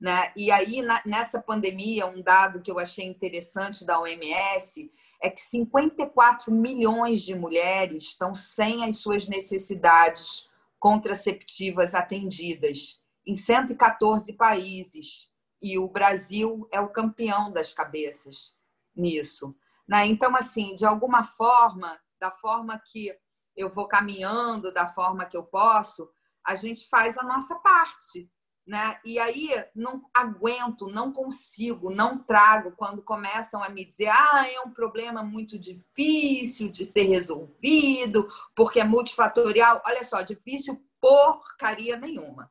Speaker 3: Né? E aí, nessa pandemia, um dado que eu achei interessante da OMS é que 54 milhões de mulheres estão sem as suas necessidades contraceptivas atendidas em 114 países e o Brasil é o campeão das cabeças nisso. Né? Então, assim, de alguma forma, da forma que eu vou caminhando, da forma que eu posso, a gente faz a nossa parte. Né? E aí não aguento, não consigo, não trago quando começam a me dizer: ah, é um problema muito difícil de ser resolvido, porque é multifatorial. Olha só, difícil porcaria nenhuma.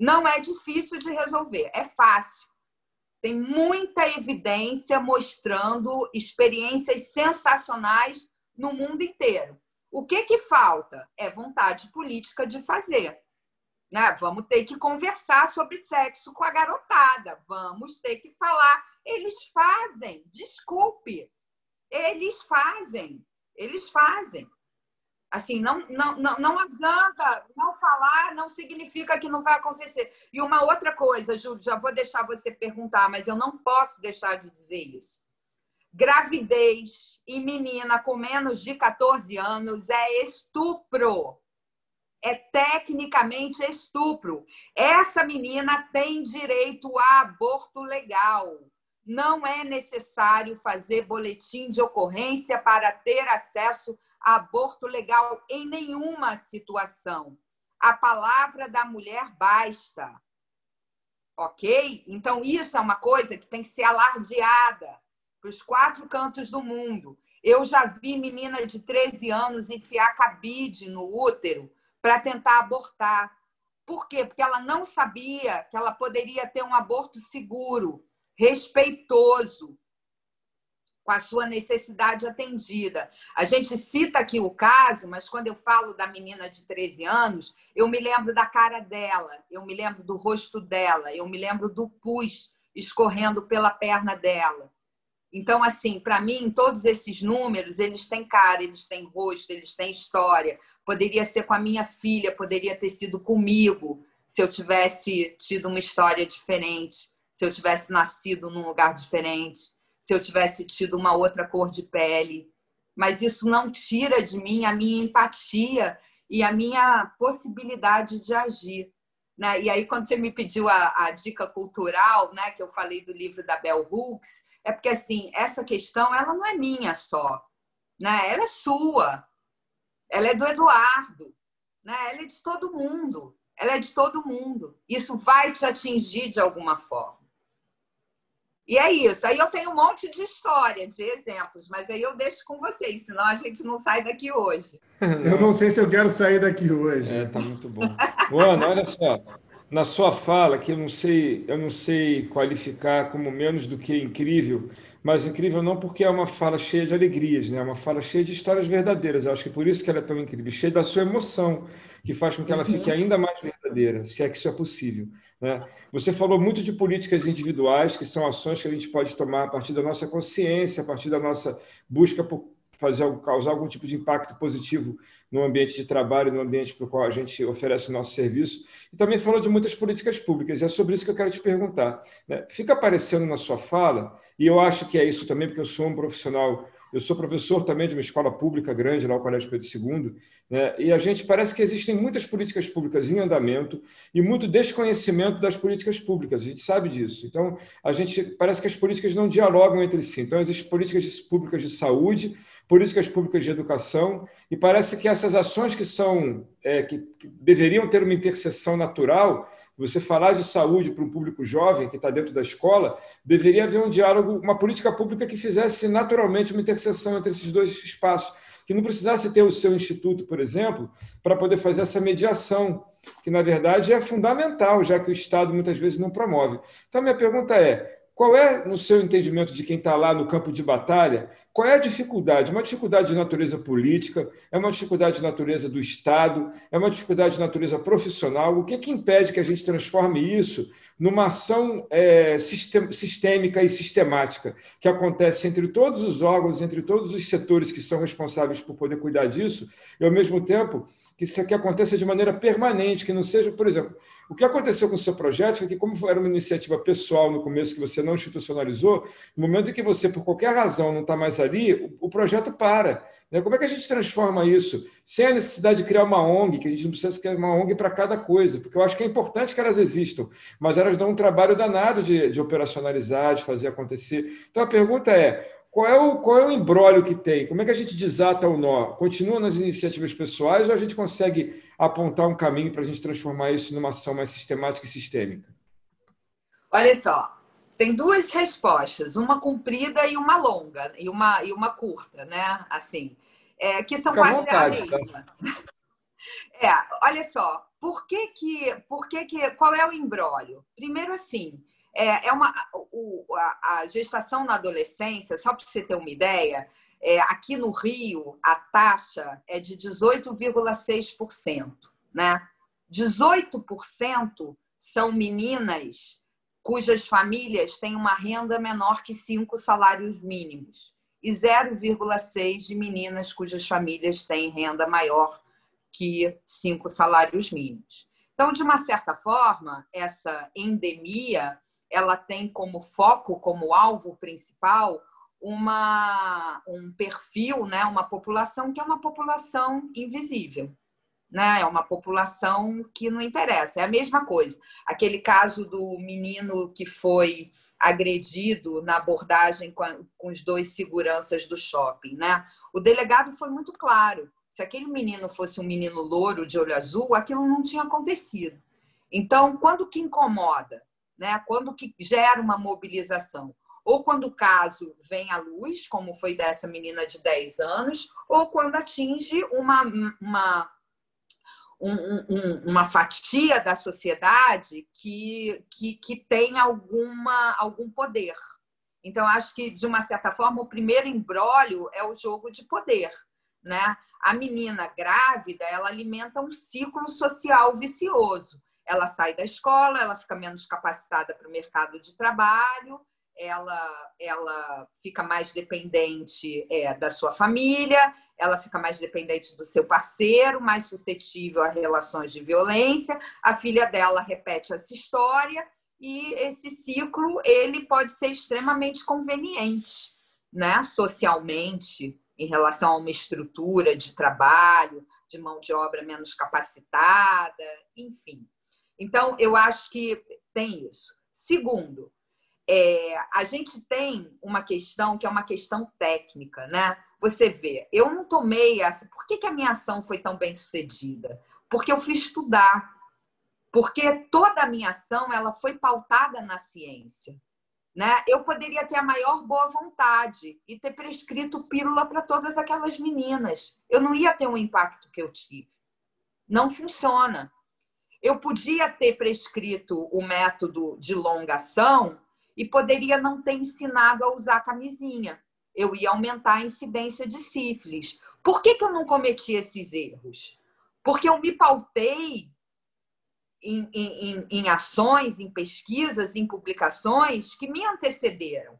Speaker 3: Não é difícil de resolver, é fácil. Tem muita evidência mostrando experiências sensacionais no mundo inteiro. O que, que falta? É vontade política de fazer. Né? Vamos ter que conversar sobre sexo com a garotada. Vamos ter que falar. Eles fazem, desculpe. Eles fazem. Eles fazem. Assim, não, não, não, não adianta não falar, não significa que não vai acontecer. E uma outra coisa, Júlio, já vou deixar você perguntar, mas eu não posso deixar de dizer isso. Gravidez em menina com menos de 14 anos é estupro. É tecnicamente estupro. Essa menina tem direito a aborto legal. Não é necessário fazer boletim de ocorrência para ter acesso aborto legal em nenhuma situação. A palavra da mulher basta. Ok? Então, isso é uma coisa que tem que ser alardeada para os quatro cantos do mundo. Eu já vi menina de 13 anos enfiar cabide no útero para tentar abortar. Por quê? Porque ela não sabia que ela poderia ter um aborto seguro, respeitoso, com a sua necessidade atendida. A gente cita aqui o caso, mas quando eu falo da menina de 13 anos, eu me lembro da cara dela, eu me lembro do rosto dela, eu me lembro do pus escorrendo pela perna dela. Então, assim, para mim, todos esses números, eles têm cara, eles têm rosto, eles têm história. Poderia ser com a minha filha, poderia ter sido comigo, se eu tivesse tido uma história diferente, se eu tivesse nascido num lugar diferente se eu tivesse tido uma outra cor de pele. Mas isso não tira de mim a minha empatia e a minha possibilidade de agir. Né? E aí, quando você me pediu a, a, dica cultural, né, que eu falei do livro da Bell Hooks, é porque assim essa questão ela não é minha só, né? Ela é sua, ela é do Eduardo, né? Ela é de todo mundo, ela é de todo mundo. Isso vai te atingir de alguma forma. E é isso. Aí eu tenho um monte de história, de exemplos, mas aí eu deixo com vocês, senão a gente não sai daqui hoje.
Speaker 2: Eu não sei se eu quero sair daqui hoje.
Speaker 1: É, tá muito bom. Ana, olha só. Na sua fala, que eu não sei, eu não sei qualificar como menos do que incrível, mas incrível não porque é uma fala cheia de alegrias, né? É uma fala cheia de histórias verdadeiras. Eu acho que é por isso que ela é tão incrível, cheia da sua emoção, que faz com que ela uhum. fique ainda mais verdadeira, se é que isso é possível. Né? Você falou muito de políticas individuais, que são ações que a gente pode tomar a partir da nossa consciência, a partir da nossa busca por fazer causar algum tipo de impacto positivo no ambiente de trabalho, no ambiente para o qual a gente oferece o nosso serviço. E também falou de muitas políticas públicas, e é sobre isso que eu quero te perguntar. Né? Fica aparecendo na sua fala, e eu acho que é isso também, porque eu sou um profissional eu sou professor também de uma escola pública grande, lá no Colégio Pedro II, né? e a gente parece que existem muitas políticas públicas em andamento e muito desconhecimento das políticas públicas, a gente sabe disso. Então, a gente parece que as políticas não dialogam entre si. Então, existem políticas públicas de saúde, políticas públicas de educação, e parece que essas ações que são é, que, que deveriam ter uma interseção natural, você falar de saúde para um público jovem que está dentro da escola, deveria haver um diálogo, uma política pública que fizesse naturalmente uma interseção entre esses dois espaços, que não precisasse ter o seu instituto, por exemplo, para poder fazer essa mediação, que na verdade é fundamental, já que o Estado muitas vezes não promove. Então, minha pergunta é: qual é, no seu entendimento de quem está lá no campo de batalha, qual é a dificuldade? Uma dificuldade de natureza política, é uma dificuldade de natureza do Estado, é uma dificuldade de natureza profissional? O que, que impede que a gente transforme isso numa ação é, sistêmica e sistemática que acontece entre todos os órgãos, entre todos os setores que são responsáveis por poder cuidar disso, e ao mesmo tempo que isso aqui aconteça de maneira permanente, que não seja, por exemplo, o que aconteceu com o seu projeto foi que, como era uma iniciativa pessoal no começo, que você não institucionalizou, no momento em que você, por qualquer razão, não está mais ali, o, projeto para. Né? Como é que a gente transforma isso? Sem a necessidade de criar uma ONG, que a gente não precisa criar uma ONG para cada coisa, porque eu acho que é importante que elas existam, mas elas dão um trabalho danado de, de operacionalizar, de fazer acontecer. Então, a pergunta é, qual é o, qual é o embrólio que tem? Como é que a gente desata o nó? Continua nas iniciativas pessoais ou a gente consegue apontar um caminho para a gente transformar isso numa ação mais sistemática e sistêmica?
Speaker 3: Olha só, tem duas respostas, uma comprida e uma longa, e uma, e uma curta, né? Assim, é, que são Fica quase vontade, a mesma. Tá? É, olha só, por que que, por que que, qual é o embrólio? Primeiro assim, é, é uma, o, a, a, gestação na adolescência, só para você ter uma ideia, é, aqui no Rio a taxa é de 18,6%. Né? 18% são meninas cujas famílias têm uma renda menor que cinco salários mínimos e 0,6% de meninas cujas famílias têm renda maior que cinco salários mínimos. Então, de uma certa forma, essa endemia ela tem como foco, como alvo principal, uma, um perfil, né, uma população que é uma população invisível. Né? É uma população que não interessa. É a mesma coisa. Aquele caso do menino que foi agredido na abordagem com, a, com os dois seguranças do shopping. Né? O delegado foi muito claro. Se aquele menino fosse um menino louro de olho azul, aquilo não tinha acontecido. Então, quando que incomoda? Né? quando que gera uma mobilização. Ou quando o caso vem à luz, como foi dessa menina de 10 anos, ou quando atinge uma, uma, um, um, uma fatia da sociedade que, que, que tem alguma, algum poder. Então, acho que, de uma certa forma, o primeiro embrólio é o jogo de poder. Né? A menina grávida, ela alimenta um ciclo social vicioso ela sai da escola, ela fica menos capacitada para o mercado de trabalho, ela, ela fica mais dependente é, da sua família, ela fica mais dependente do seu parceiro, mais suscetível a relações de violência. A filha dela repete essa história e esse ciclo ele pode ser extremamente conveniente, né, socialmente, em relação a uma estrutura de trabalho, de mão de obra menos capacitada, enfim. Então, eu acho que tem isso. Segundo, é, a gente tem uma questão que é uma questão técnica, né? Você vê, eu não tomei essa. Por que, que a minha ação foi tão bem sucedida? Porque eu fui estudar. Porque toda a minha ação ela foi pautada na ciência. Né? Eu poderia ter a maior boa vontade e ter prescrito pílula para todas aquelas meninas. Eu não ia ter o impacto que eu tive. Não funciona. Eu podia ter prescrito o método de longação e poderia não ter ensinado a usar camisinha. Eu ia aumentar a incidência de sífilis. Por que, que eu não cometi esses erros? Porque eu me pautei em, em, em, ações, em pesquisas, em publicações que me antecederam.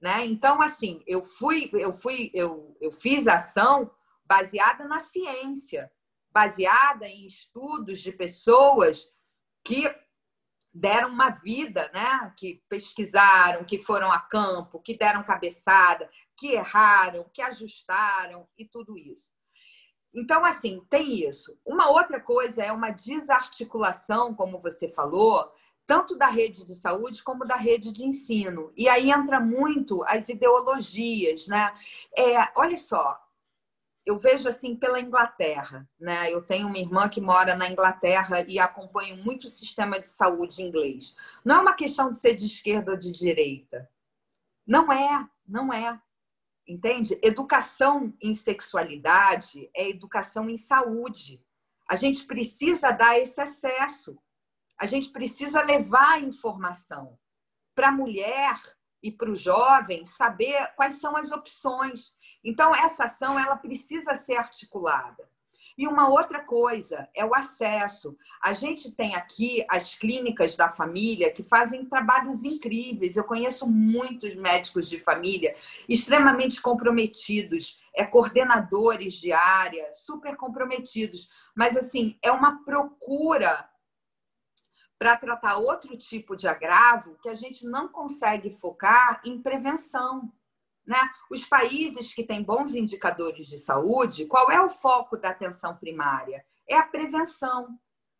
Speaker 3: Né? Então, assim, eu fui, eu fui, eu, eu fiz ação baseada na ciência, baseada em estudos de pessoas que deram uma vida, né? Que pesquisaram, que foram a campo, que deram cabeçada, que erraram, que ajustaram e tudo isso. Então, assim, tem isso. Uma outra coisa é uma desarticulação, como você falou, tanto da rede de saúde como da rede de ensino. E aí entra muito as ideologias, né? É, olha só, eu vejo assim pela Inglaterra, né? Eu tenho uma irmã que mora na Inglaterra e acompanho muito o sistema de saúde inglês. Não é uma questão de ser de esquerda ou de direita. Não é, não é. Entende? Educação em sexualidade é educação em saúde. A gente precisa dar esse acesso. A gente precisa levar a informação para a mulher e para o jovem saber quais são as opções. Então, essa ação ela precisa ser articulada. E uma outra coisa é o acesso. A gente tem aqui as clínicas da família que fazem trabalhos incríveis. Eu conheço muitos médicos de família extremamente comprometidos, é coordenadores de área, super comprometidos. Mas assim, é uma procura para tratar outro tipo de agravo que a gente não consegue focar em prevenção. Né? Os países que têm bons indicadores de saúde, qual é o foco da atenção primária? É a prevenção.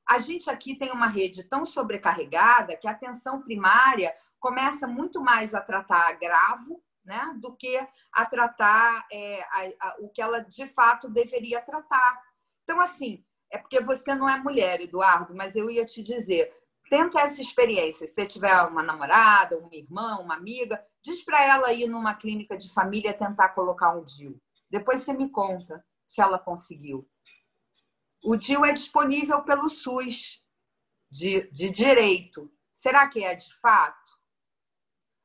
Speaker 3: A gente aqui tem uma rede tão sobrecarregada que a atenção primária começa muito mais a tratar agravo né, do que a tratar é, a, a, o que ela de fato deveria tratar. Então, assim, é porque você não é mulher, Eduardo, mas eu ia te dizer: tenta essa experiência. Se você tiver uma namorada, uma irmã, uma amiga, diz para ela ir numa clínica de família tentar colocar um DIU. Depois você me conta se ela conseguiu. O DIU é disponível pelo SUS, de, de direito. Será que é de fato?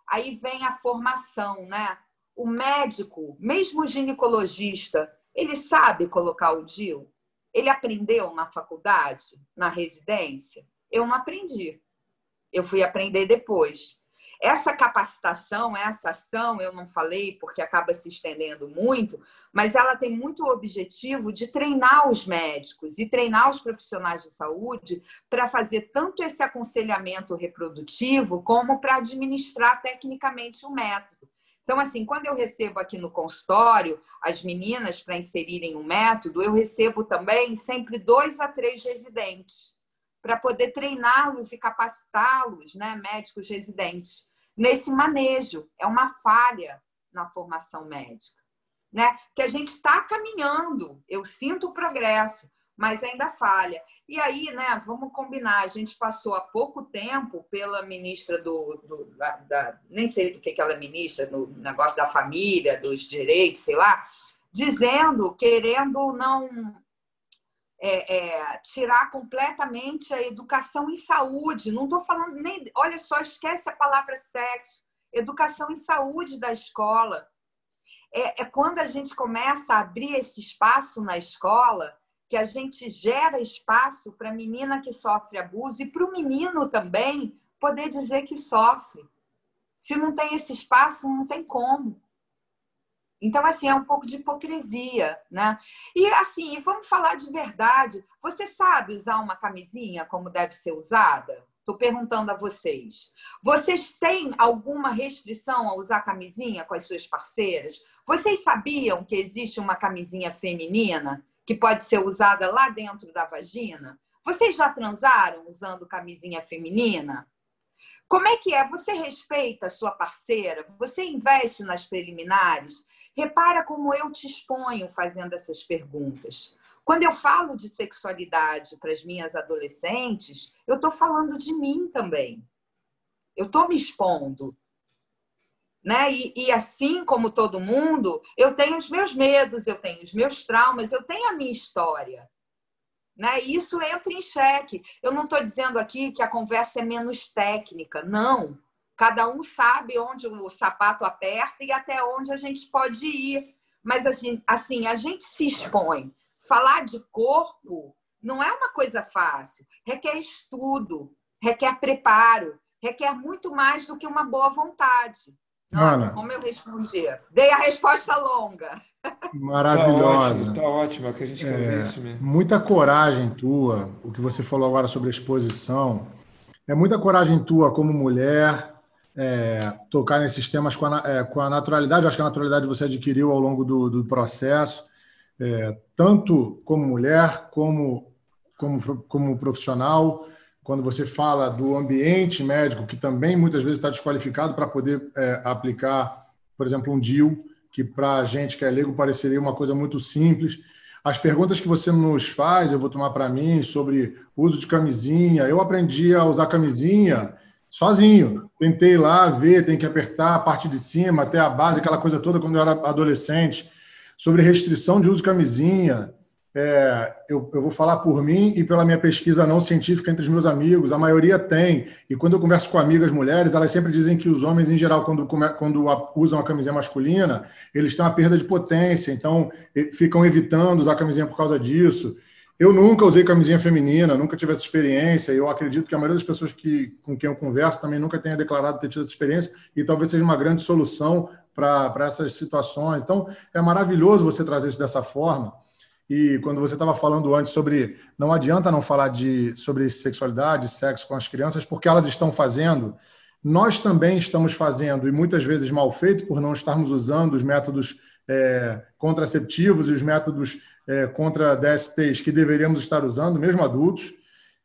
Speaker 3: Aí vem a formação, né? O médico, mesmo o ginecologista, ele sabe colocar o DIU? Ele aprendeu na faculdade, na residência? Eu não aprendi. Eu fui aprender depois. Essa capacitação, essa ação, eu não falei porque acaba se estendendo muito, mas ela tem muito o objetivo de treinar os médicos e treinar os profissionais de saúde para fazer tanto esse aconselhamento reprodutivo como para administrar tecnicamente o método. Então, assim, quando eu recebo aqui no consultório as meninas para inserirem o método, eu recebo também sempre dois a três residentes para poder treiná-los e capacitá-los, né, médicos residentes, nesse manejo. É uma falha na formação médica, né? Que a gente está caminhando, eu sinto o progresso, mas ainda falha. E aí, né, vamos combinar, a gente passou há pouco tempo pela ministra do, do da, da, nem sei do que, que ela é ministra, no negócio da família, dos direitos, sei lá, dizendo, querendo não é, é, tirar completamente a educação em saúde. Não estou falando nem. Olha só, esquece a palavra sexo. Educação em saúde da escola. É, é quando a gente começa a abrir esse espaço na escola que a gente gera espaço para a menina que sofre abuso e para o menino também poder dizer que sofre. Se não tem esse espaço, não tem como. Então, assim, é um pouco de hipocrisia, né? E, assim, vamos falar de verdade. Você sabe usar uma camisinha como deve ser usada? Estou perguntando a vocês. Vocês têm alguma restrição a usar camisinha com as suas parceiras? Vocês sabiam que existe uma camisinha feminina que pode ser usada lá dentro da vagina? Vocês já transaram usando camisinha feminina? Como é que é? Você respeita a sua parceira? Você investe nas preliminares? Repara como eu te exponho fazendo essas perguntas. Quando eu falo de sexualidade para as minhas adolescentes, eu estou falando de mim também. Eu estou me expondo. Né? E, e, assim como todo mundo, eu tenho os meus medos, eu tenho os meus traumas, eu tenho a minha história. Né? E isso entra em xeque. Eu não estou dizendo aqui que a conversa é menos técnica, não. Cada um sabe onde o sapato aperta e até onde a gente pode ir. Mas assim, a gente se expõe. Falar de corpo não é uma coisa fácil. Requer estudo, requer preparo, requer muito mais do que uma boa vontade. Nossa, Ana, como eu respondi? Dei a resposta longa.
Speaker 2: Maravilhosa.
Speaker 1: Está ótimo, é o que a gente quer ver isso
Speaker 2: mesmo. Muita coragem tua, o que você falou agora sobre a exposição. É muita coragem tua como mulher é, tocar nesses temas com a, é, com a naturalidade. Eu acho que a naturalidade você adquiriu ao longo do, do processo, é, tanto como mulher, como, como, como profissional. Quando você fala do ambiente médico, que também muitas vezes está desqualificado para poder é, aplicar, por exemplo, um DIL, que para a gente que é leigo pareceria uma coisa muito simples. As perguntas que você nos faz, eu vou tomar para mim, sobre uso de camisinha. Eu aprendi a usar camisinha sozinho. Tentei lá ver, tem que apertar a parte de cima até a base, aquela coisa toda, quando eu era adolescente. Sobre restrição de uso de camisinha. É, eu, eu, vou falar por mim e pela minha pesquisa não científica entre os meus amigos, a maioria tem. E quando eu converso com amigas mulheres, elas sempre dizem que os homens, em geral, quando, quando usam a camisinha masculina, eles têm uma perda de potência, então ficam evitando usar a camisinha por causa disso. Eu nunca usei camisinha feminina, nunca tive essa experiência. Eu acredito que a maioria das pessoas que, com quem eu converso também nunca tenha declarado ter tido essa experiência e talvez seja uma grande solução para essas situações. Então, é maravilhoso você trazer isso dessa forma. E quando você estava falando antes sobre não adianta não falar de, sobre sexualidade, sexo com as crianças, porque elas estão fazendo, nós também estamos fazendo, e muitas vezes mal feito, por não estarmos usando os métodos é, contraceptivos e os métodos é, contra DSTs que deveríamos estar usando, mesmo adultos.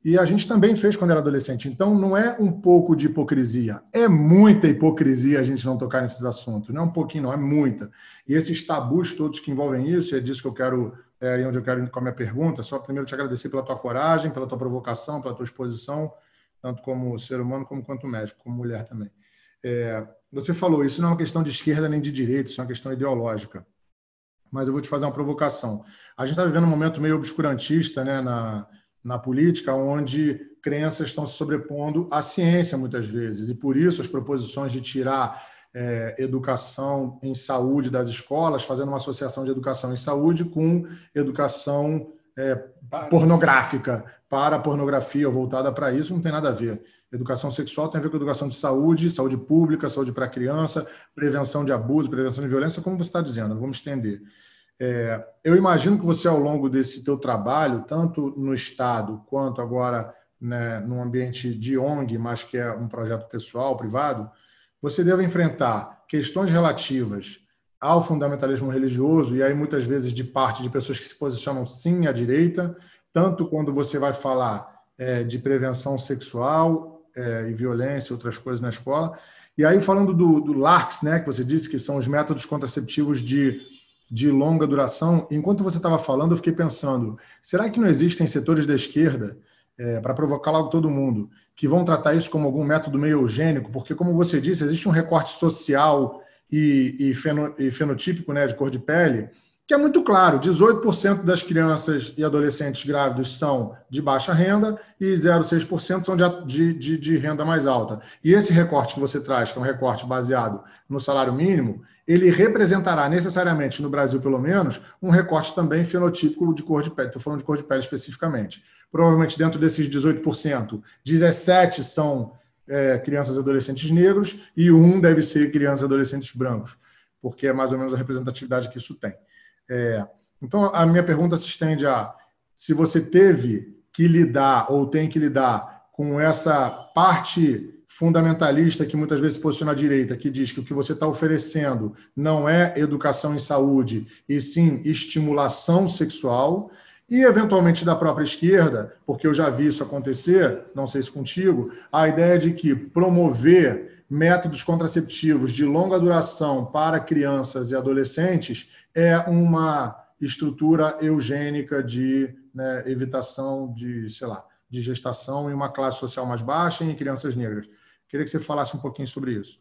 Speaker 2: E a gente também fez quando era adolescente. Então, não é um pouco de hipocrisia, é muita hipocrisia a gente não tocar nesses assuntos. Não é um pouquinho, não, é muita. E esses tabus todos que envolvem isso, é disso que eu quero é aí onde eu quero ir com a minha pergunta. Só primeiro te agradecer pela tua coragem, pela tua provocação, pela tua exposição, tanto como ser humano como quanto médico, como mulher também. É, você falou, isso não é uma questão de esquerda nem de direita, isso é uma questão ideológica. Mas eu vou te fazer uma provocação. A gente está vivendo um momento meio obscurantista né, na, na política, onde crenças estão se sobrepondo à ciência muitas vezes, e por isso as proposições de tirar é, educação em saúde das escolas, fazendo uma associação de educação em saúde com educação é, pornográfica, para pornografia ou voltada para isso, não tem nada a ver. Educação sexual tem a ver com educação de saúde, saúde pública, saúde para criança, prevenção de abuso, prevenção de violência, como você está dizendo, vamos estender. É, eu imagino que você, ao longo desse teu trabalho, tanto no Estado quanto agora né, no ambiente de ONG, mas que é um projeto pessoal, privado, você deve enfrentar questões relativas ao fundamentalismo religioso, e aí muitas vezes de parte de pessoas que se posicionam sim à direita, tanto quando você vai falar é, de prevenção sexual é, e violência, outras coisas na escola. E aí, falando do, do LARCS, né, que você disse que são os métodos contraceptivos de, de longa duração, enquanto você estava falando, eu fiquei pensando: será que não existem setores da esquerda é, para provocar logo todo mundo, que vão tratar isso como algum método meio eugênico, porque, como você disse, existe um recorte social e, e, feno, e fenotípico né, de cor de pele, que é muito claro: 18% das crianças e adolescentes grávidos são de baixa renda e 0,6% são de, de, de, renda mais alta. E esse recorte que você traz, que é um recorte baseado no salário mínimo, ele representará necessariamente, no Brasil pelo menos, um recorte também fenotípico de cor de pele. Estou falando de cor de pele especificamente. Provavelmente dentro desses 18%, 17% são é, crianças e adolescentes negros e um deve ser crianças e adolescentes brancos, porque é mais ou menos a representatividade que isso tem. É, então, a minha pergunta se estende a se você teve que lidar ou tem que lidar com essa parte fundamentalista que muitas vezes se posiciona à direita, que diz que o que você está oferecendo não é educação em saúde, e sim estimulação sexual, e eventualmente da própria esquerda, porque eu já vi isso acontecer, não sei se contigo, a ideia de que promover métodos contraceptivos de longa duração para crianças e adolescentes é uma estrutura eugênica de né, evitação de, sei lá, de gestação em uma classe social mais baixa e em crianças negras. Queria que você falasse um pouquinho sobre isso.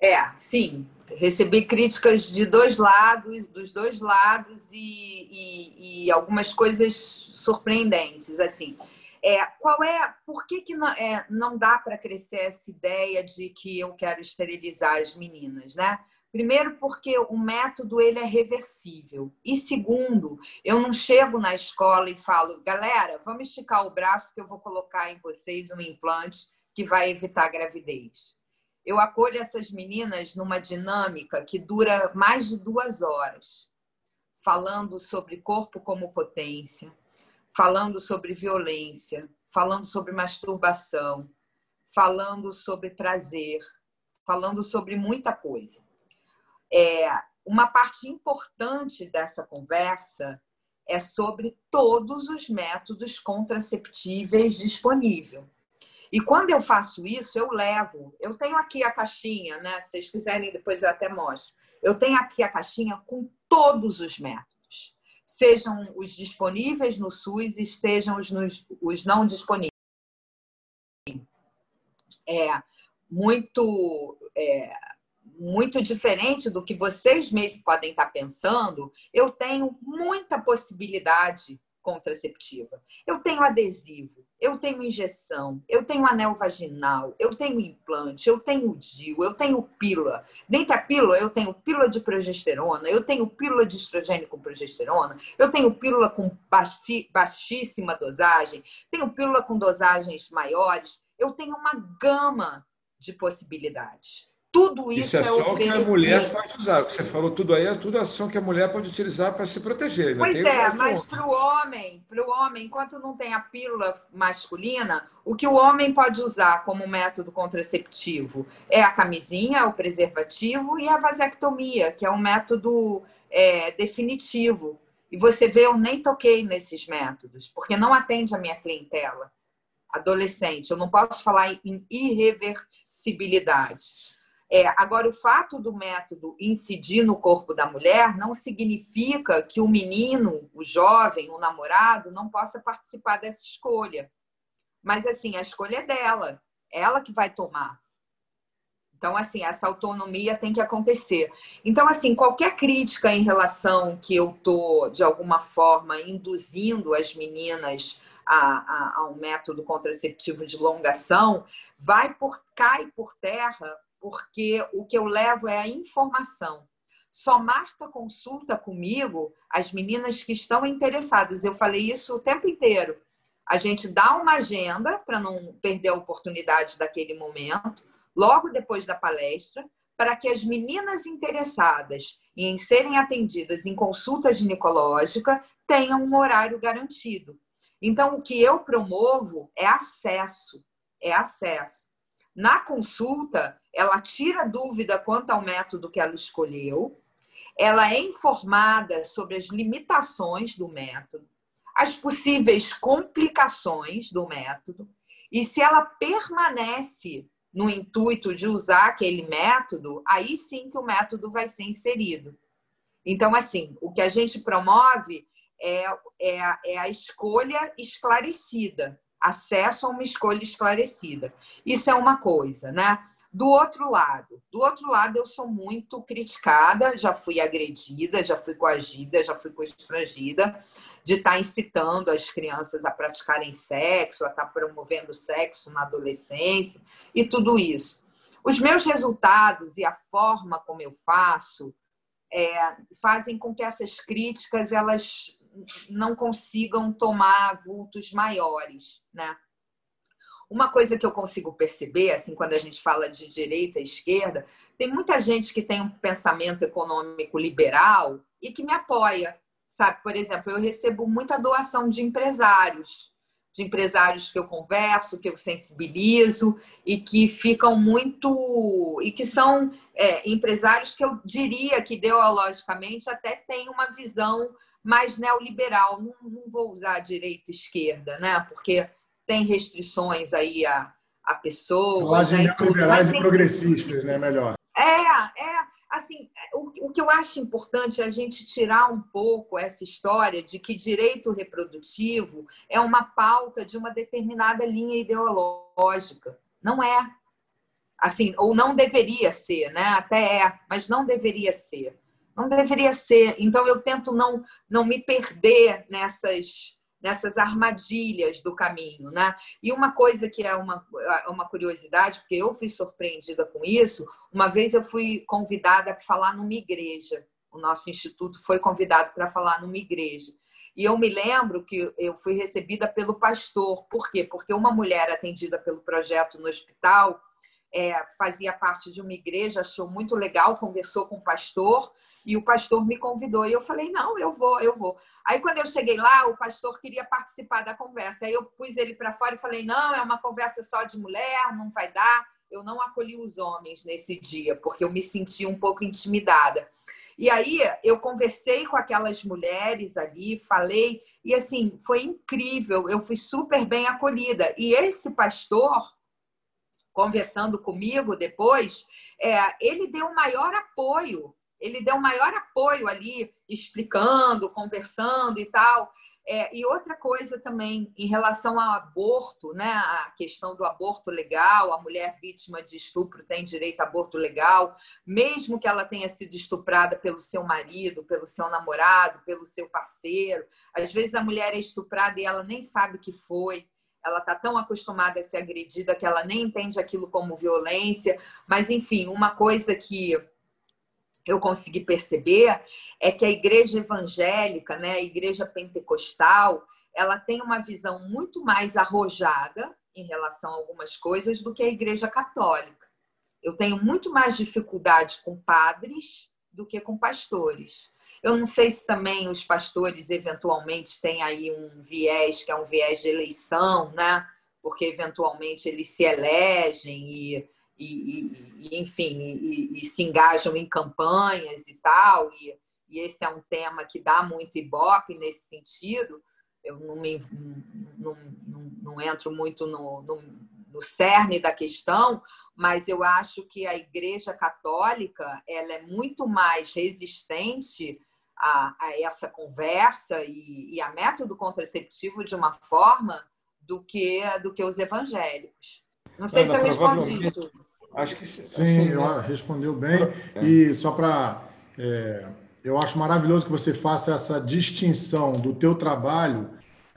Speaker 3: É, sim. Recebi críticas de dois lados, dos dois lados e, e, e algumas coisas surpreendentes. Assim, É, qual é, por que, que não, é, não dá para crescer essa ideia de que eu quero esterilizar as meninas, né? Primeiro, porque o método ele é reversível. E segundo, eu não chego na escola e falo, galera, vamos esticar o braço que eu vou colocar em vocês um implante que vai evitar a gravidez. Eu acolho essas meninas numa dinâmica que dura mais de duas horas, falando sobre corpo como potência, falando sobre violência, falando sobre masturbação, falando sobre prazer, falando sobre muita coisa é, uma parte importante dessa conversa é sobre todos os métodos contraceptíveis disponíveis. E quando eu faço isso, eu levo. Eu tenho aqui a caixinha, né? Se vocês quiserem, depois eu até mostro. Eu tenho aqui a caixinha com todos os métodos, sejam os disponíveis no SUS, estejam os, nos, os não disponíveis. É muito. É, muito diferente do que vocês mesmos podem estar pensando, eu tenho muita possibilidade contraceptiva. Eu tenho adesivo, eu tenho injeção, eu tenho anel vaginal, eu tenho implante, eu tenho DIU, eu tenho pílula. Dentro da pílula, eu tenho pílula de progesterona, eu tenho pílula de estrogênio com progesterona, eu tenho pílula com baixíssima dosagem, tenho pílula com dosagens maiores, eu tenho uma gama de possibilidades. Tudo isso, isso é, é
Speaker 1: só que a mulher pode usar. Você falou tudo aí, é tudo ação que a mulher pode utilizar para se proteger.
Speaker 3: Né? Pois é, mas para o homem, para o homem, enquanto não tem a pílula masculina, o que o homem pode usar como método contraceptivo é a camisinha, o preservativo e a vasectomia, que é um método é, definitivo. E você vê, eu nem toquei nesses métodos, porque não atende a minha clientela adolescente. Eu não posso falar em irreversibilidade. É, agora, o fato do método incidir no corpo da mulher não significa que o menino, o jovem, o namorado, não possa participar dessa escolha. Mas, assim, a escolha é dela, ela que vai tomar. Então, assim, essa autonomia tem que acontecer. Então, assim, qualquer crítica em relação que eu tô de alguma forma induzindo as meninas a, a, a um método contraceptivo de longação, vai por cai por terra porque o que eu levo é a informação. Só marca consulta comigo as meninas que estão interessadas. Eu falei isso o tempo inteiro. A gente dá uma agenda para não perder a oportunidade daquele momento, logo depois da palestra, para que as meninas interessadas em serem atendidas em consulta ginecológica tenham um horário garantido. Então, o que eu promovo é acesso, é acesso. Na consulta, ela tira dúvida quanto ao método que ela escolheu, ela é informada sobre as limitações do método, as possíveis complicações do método, e se ela permanece no intuito de usar aquele método, aí sim que o método vai ser inserido. Então, assim, o que a gente promove é, é, é a escolha esclarecida acesso a uma escolha esclarecida. Isso é uma coisa, né? Do outro lado, do outro lado eu sou muito criticada, já fui agredida, já fui coagida, já fui constrangida de estar incitando as crianças a praticarem sexo, a estar promovendo sexo na adolescência e tudo isso. Os meus resultados e a forma como eu faço é, fazem com que essas críticas elas não consigam tomar vultos maiores, né? Uma coisa que eu consigo perceber, assim, quando a gente fala de direita e esquerda, tem muita gente que tem um pensamento econômico liberal e que me apoia, sabe? Por exemplo, eu recebo muita doação de empresários, de empresários que eu converso, que eu sensibilizo e que ficam muito. e que são é, empresários que eu diria que ideologicamente até têm uma visão mais neoliberal. Não, não vou usar direita e esquerda, né? Porque tem restrições aí a, a pessoas.
Speaker 2: Né, neoliberais e progressistas, né? Melhor.
Speaker 3: É, é. Assim, o, o que eu acho importante é a gente tirar um pouco essa história de que direito reprodutivo é uma pauta de uma determinada linha ideológica. Não é. Assim, ou não deveria ser, né? Até é, mas não deveria ser. Não deveria ser. Então eu tento não não me perder nessas nessas armadilhas do caminho, né? E uma coisa que é uma, uma curiosidade, porque eu fui surpreendida com isso, uma vez eu fui convidada para falar numa igreja. O nosso instituto foi convidado para falar numa igreja. E eu me lembro que eu fui recebida pelo pastor. Por quê? Porque uma mulher atendida pelo projeto no hospital é, fazia parte de uma igreja, achou muito legal, conversou com o pastor e o pastor me convidou. E eu falei: não, eu vou, eu vou. Aí, quando eu cheguei lá, o pastor queria participar da conversa. Aí eu pus ele para fora e falei: não, é uma conversa só de mulher, não vai dar. Eu não acolhi os homens nesse dia, porque eu me senti um pouco intimidada. E aí eu conversei com aquelas mulheres ali, falei, e assim, foi incrível, eu fui super bem acolhida. E esse pastor, conversando comigo depois, é, ele deu maior apoio, ele deu maior apoio ali, explicando, conversando e tal. É, e outra coisa também, em relação ao aborto, né? a questão do aborto legal, a mulher vítima de estupro tem direito a aborto legal, mesmo que ela tenha sido estuprada pelo seu marido, pelo seu namorado, pelo seu parceiro. Às vezes a mulher é estuprada e ela nem sabe que foi, ela está tão acostumada a ser agredida que ela nem entende aquilo como violência. Mas, enfim, uma coisa que eu consegui perceber é que a igreja evangélica, né, a igreja pentecostal, ela tem uma visão muito mais arrojada em relação a algumas coisas do que a igreja católica. Eu tenho muito mais dificuldade com padres do que com pastores. Eu não sei se também os pastores eventualmente têm aí um viés que é um viés de eleição, né? Porque eventualmente eles se elegem e e, e enfim, e, e, se engajam em campanhas e tal, e, e, esse é um tema que dá muito ibope nesse sentido. Eu não, me, não, não, não entro muito no, no, no, cerne da questão, mas eu acho que a Igreja Católica ela é muito mais resistente a, a essa conversa e, e a método contraceptivo de uma forma do que do que os evangélicos. Não sei Ana, se eu respondi tudo.
Speaker 2: Acho que sim. Sim, assim, né? respondeu bem. É. E só para. É, eu acho maravilhoso que você faça essa distinção do teu trabalho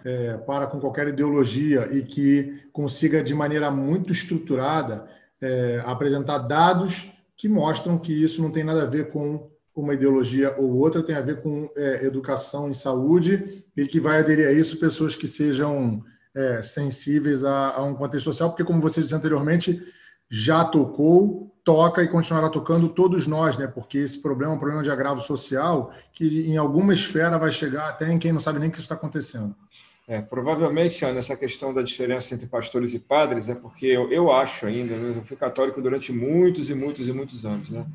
Speaker 2: é, para com qualquer ideologia e que consiga, de maneira muito estruturada, é, apresentar dados que mostram que isso não tem nada a ver com uma ideologia ou outra, tem a ver com é, educação e saúde e que vai aderir a isso pessoas que sejam é, sensíveis a, a um contexto social, porque, como você disse anteriormente, já tocou, toca e continuará tocando todos nós, né? Porque esse problema é um problema de agravo social que em alguma esfera vai chegar até em quem não sabe nem que isso está acontecendo.
Speaker 1: É, provavelmente, Ana, essa questão da diferença entre pastores e padres é porque eu, eu acho ainda, né? eu fui católico durante muitos e muitos e muitos anos, né?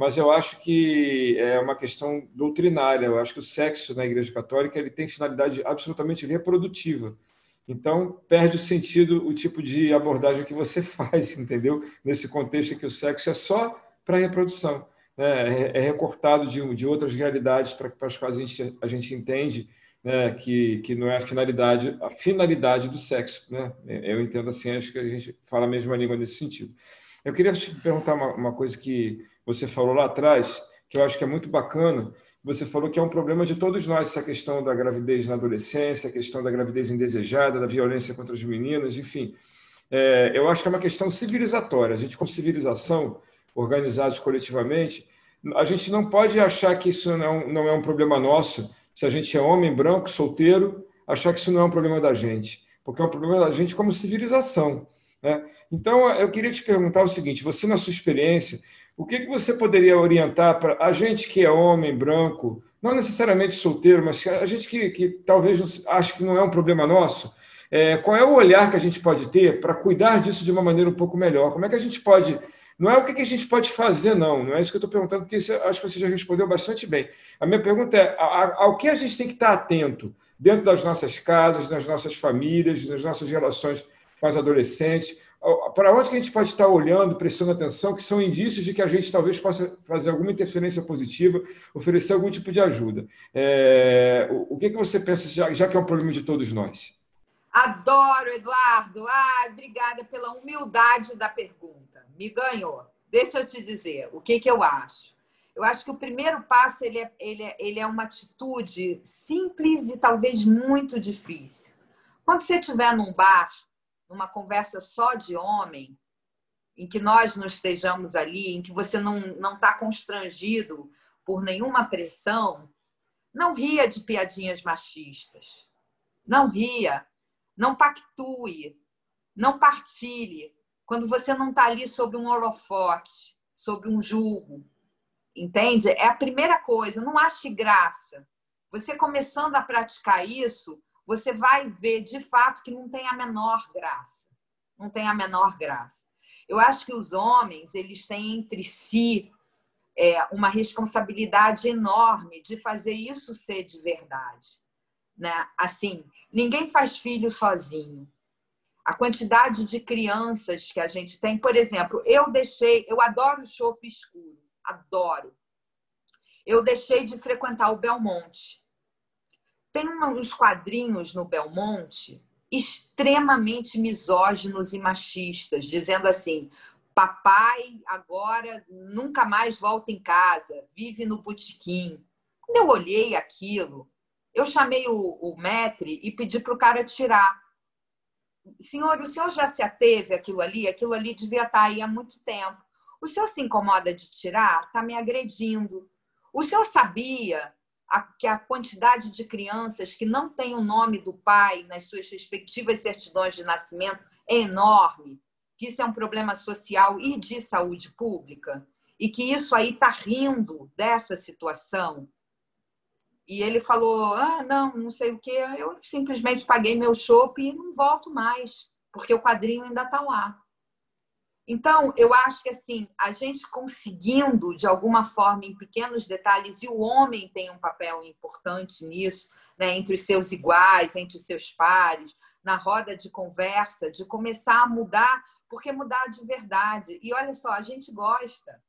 Speaker 1: Mas eu acho que é uma questão doutrinária. Eu acho que o sexo na Igreja Católica ele tem finalidade absolutamente reprodutiva. Então, perde o sentido o tipo de abordagem que você faz, entendeu? Nesse contexto em que o sexo é só para reprodução. Né? É, é recortado de, de outras realidades para, para as quais a gente, a gente entende né? que, que não é a finalidade, a finalidade do sexo. Né? Eu entendo assim, acho que a gente fala a mesma língua nesse sentido. Eu queria te perguntar uma, uma coisa que você falou lá atrás, que eu acho que é muito bacana, você falou que é um problema de todos nós, essa questão da gravidez na adolescência, a questão da gravidez indesejada, da violência contra as meninas, enfim. É, eu acho que é uma questão civilizatória. A gente, como civilização, organizados coletivamente, a gente não pode achar que isso não, não é um problema nosso, se a gente é homem, branco, solteiro, achar que isso não é um problema da gente, porque é um problema da gente como civilização. Né? Então, eu queria te perguntar o seguinte: você, na sua experiência, o que, que você poderia orientar para a gente que é homem, branco, não necessariamente solteiro, mas a gente que, que talvez ache que não é um problema nosso? É, qual é o olhar que a gente pode ter para cuidar disso de uma maneira um pouco melhor? Como é que a gente pode. Não é o que, a gente pode fazer, não. Não é isso que eu estou perguntando, porque isso, acho que você já respondeu bastante bem. A minha pergunta é: ao que a gente tem que estar atento dentro das nossas casas, nas nossas famílias, nas nossas relações com as adolescentes? Para onde que a gente pode estar olhando, prestando atenção, que são indícios de que a gente talvez possa fazer alguma interferência positiva, oferecer algum tipo de ajuda. É, o, que, que você pensa, já, já que é um problema de todos nós?
Speaker 3: Adoro, Eduardo. Ah, obrigada pela humildade da pergunta. Me ganhou. Deixa eu te dizer o que, que eu acho. Eu acho que o primeiro passo ele é, ele, é, ele é uma atitude simples e talvez muito difícil. Quando você estiver num bar, numa conversa só de homem, em que nós não estejamos ali, em que você não está constrangido por nenhuma pressão, não ria de piadinhas machistas. Não ria. Não pactue. Não partilhe. Quando você não está ali sob um holofote, sob um julgo. Entende? É a primeira coisa. Não ache graça. Você começando a praticar isso, você vai ver de fato que não tem a menor graça. Não tem a menor graça. Eu acho que os homens, eles têm entre si é, uma responsabilidade enorme de fazer isso ser de verdade. Né? Assim, ninguém faz filho sozinho. A quantidade de crianças que a gente tem, por exemplo, eu deixei, eu adoro chopp escuro, adoro. Eu deixei de frequentar o Belmonte. Tem uns quadrinhos no Belmonte extremamente misóginos e machistas, dizendo assim: Papai agora nunca mais volta em casa, vive no botequim. Quando eu olhei aquilo, eu chamei o, o metre e pedi para o cara tirar. Senhor, o senhor já se ateve aquilo ali? Aquilo ali devia estar tá aí há muito tempo. O senhor se incomoda de tirar? Está me agredindo. O senhor sabia que a quantidade de crianças que não têm o nome do pai nas suas respectivas certidões de nascimento é enorme? que isso é um problema social e de saúde pública e que isso aí está rindo dessa situação. E ele falou: ah, não, não sei o que, eu simplesmente paguei meu chopp e não volto mais, porque o quadrinho ainda está lá. Então, eu acho que assim, a gente conseguindo, de alguma forma, em pequenos detalhes, e o homem tem um papel importante nisso, né, entre os seus iguais, entre os seus pares, na roda de conversa, de começar a mudar porque mudar de verdade. E olha só, a gente gosta.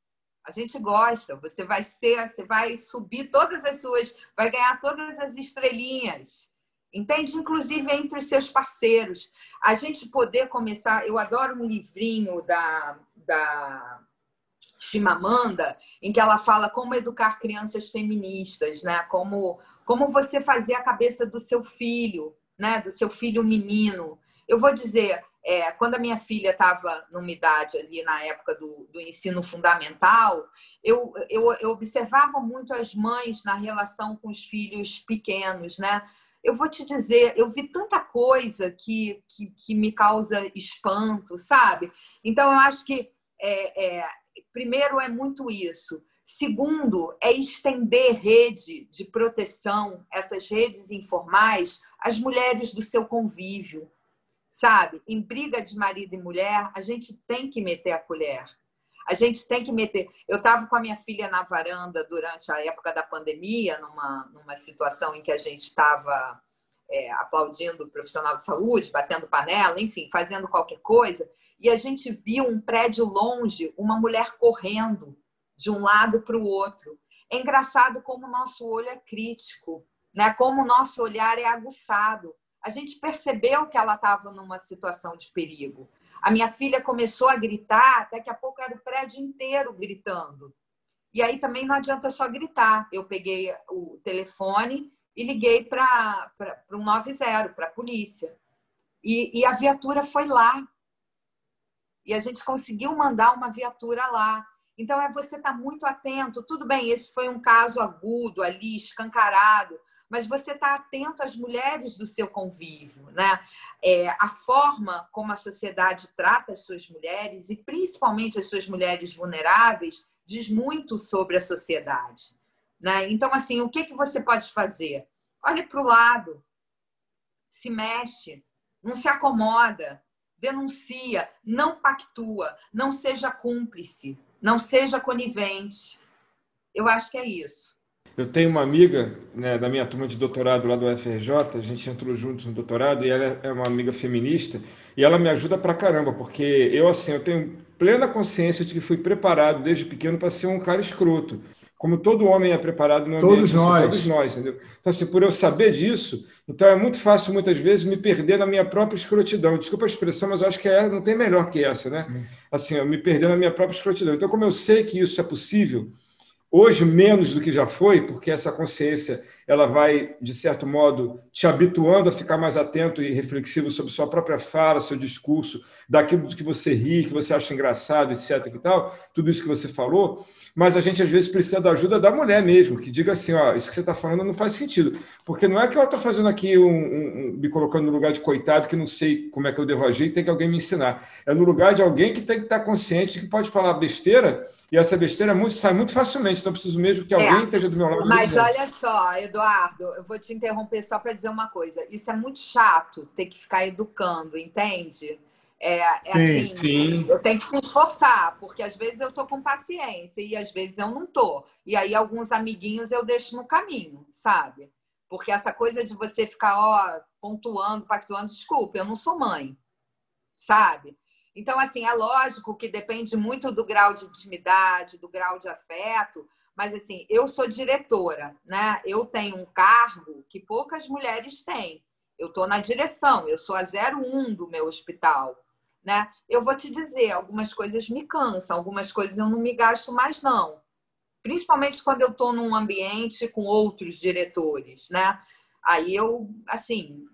Speaker 3: A gente gosta. Você vai ser, você vai subir todas as suas, vai ganhar todas as estrelinhas. Entende? Inclusive entre os seus parceiros. A gente poder começar. Eu adoro um livrinho da, da Chimamanda, em que ela fala como educar crianças feministas, né? Como, como você fazer a cabeça do seu filho, né? Do seu filho menino. Eu vou dizer, é, quando a minha filha estava numa idade ali na época do, do ensino fundamental, eu, eu, eu, observava muito as mães na relação com os filhos pequenos, né? Eu vou te dizer, eu vi tanta coisa que, que, que me causa espanto, sabe? Então, eu acho que, é, é, primeiro, é muito isso. Segundo, é estender rede de proteção, essas redes informais, às mulheres do seu convívio sabe? Em briga de marido e mulher, a gente tem que meter a colher. A gente tem que meter. Eu estava com a minha filha na varanda durante a época da pandemia, numa, numa situação em que a gente estava é, aplaudindo o profissional de saúde, batendo panela, enfim, fazendo qualquer coisa, e a gente viu um prédio longe, uma mulher correndo de um lado para o outro. É engraçado como o nosso olho é crítico, né? como o nosso olhar é aguçado a gente percebeu que ela estava numa situação de perigo. A minha filha começou a gritar, daqui a pouco era o prédio inteiro gritando. E aí também não adianta só gritar. Eu peguei o telefone e liguei para um 90, para a polícia. E, e a viatura foi lá. E a gente conseguiu mandar uma viatura lá. Então, é você estar tá muito atento. Tudo bem, esse foi um caso agudo ali, escancarado, mas você está atento às mulheres do seu convívio, né? É, a forma como a sociedade trata as suas mulheres e principalmente as suas mulheres vulneráveis diz muito sobre a sociedade, né? Então, assim, o que que você pode fazer? Olhe para o lado, se mexe, não se acomoda, denuncia, não pactua, não seja cúmplice, não seja conivente. Eu acho que é isso.
Speaker 1: Eu tenho uma amiga né, da minha turma de doutorado lá do UFRJ, a gente entrou juntos no doutorado, e ela é uma amiga feminista, e ela me ajuda pra caramba, porque eu, assim, eu tenho plena consciência de que fui preparado desde pequeno para ser um cara escroto. Como todo homem é preparado no
Speaker 2: ambiente, todos nós.
Speaker 1: todos nós, entendeu? Então, assim, por eu saber disso, então é muito fácil, muitas vezes, me perder na minha própria escrotidão. Desculpa a expressão, mas eu acho que é, não tem melhor que essa, né? Sim. Assim, eu me perder na minha própria escrotidão. Então, como eu sei que isso é possível, Hoje, menos do que já foi, porque essa consciência ela vai, de certo modo, te habituando a ficar mais atento e reflexivo sobre sua própria fala, seu discurso, daquilo que você ri, que você acha engraçado, etc. E tal, tudo isso que você falou. Mas a gente, às vezes, precisa da ajuda da mulher mesmo, que diga assim: ó, isso que você está falando não faz sentido. Porque não é que eu estou fazendo aqui, um, um, me colocando no lugar de coitado, que não sei como é que eu devo agir tem que alguém me ensinar. É no lugar de alguém que tem que estar consciente que pode falar besteira e essa besteira muito, sai muito facilmente. Então, eu preciso mesmo que é, alguém é, esteja do meu lado.
Speaker 3: Mas olha só, Eduardo, eu vou te interromper só para dizer uma coisa. Isso é muito chato, ter que ficar educando, entende? É, é sim, assim, sim. eu tenho que se esforçar, porque às vezes eu tô com paciência e às vezes eu não tô. E aí alguns amiguinhos eu deixo no caminho, sabe? Porque essa coisa de você ficar, ó, pontuando, pactuando, desculpa, eu não sou mãe, sabe? Então, assim, é lógico que depende muito do grau de intimidade, do grau de afeto, mas assim, eu sou diretora, né? Eu tenho um cargo que poucas mulheres têm. Eu estou na direção, eu sou a 01 do meu hospital né? Eu vou te dizer, algumas coisas me cansam, algumas coisas eu não me gasto mais não. Principalmente quando eu estou num ambiente com outros diretores, né? Aí eu, assim,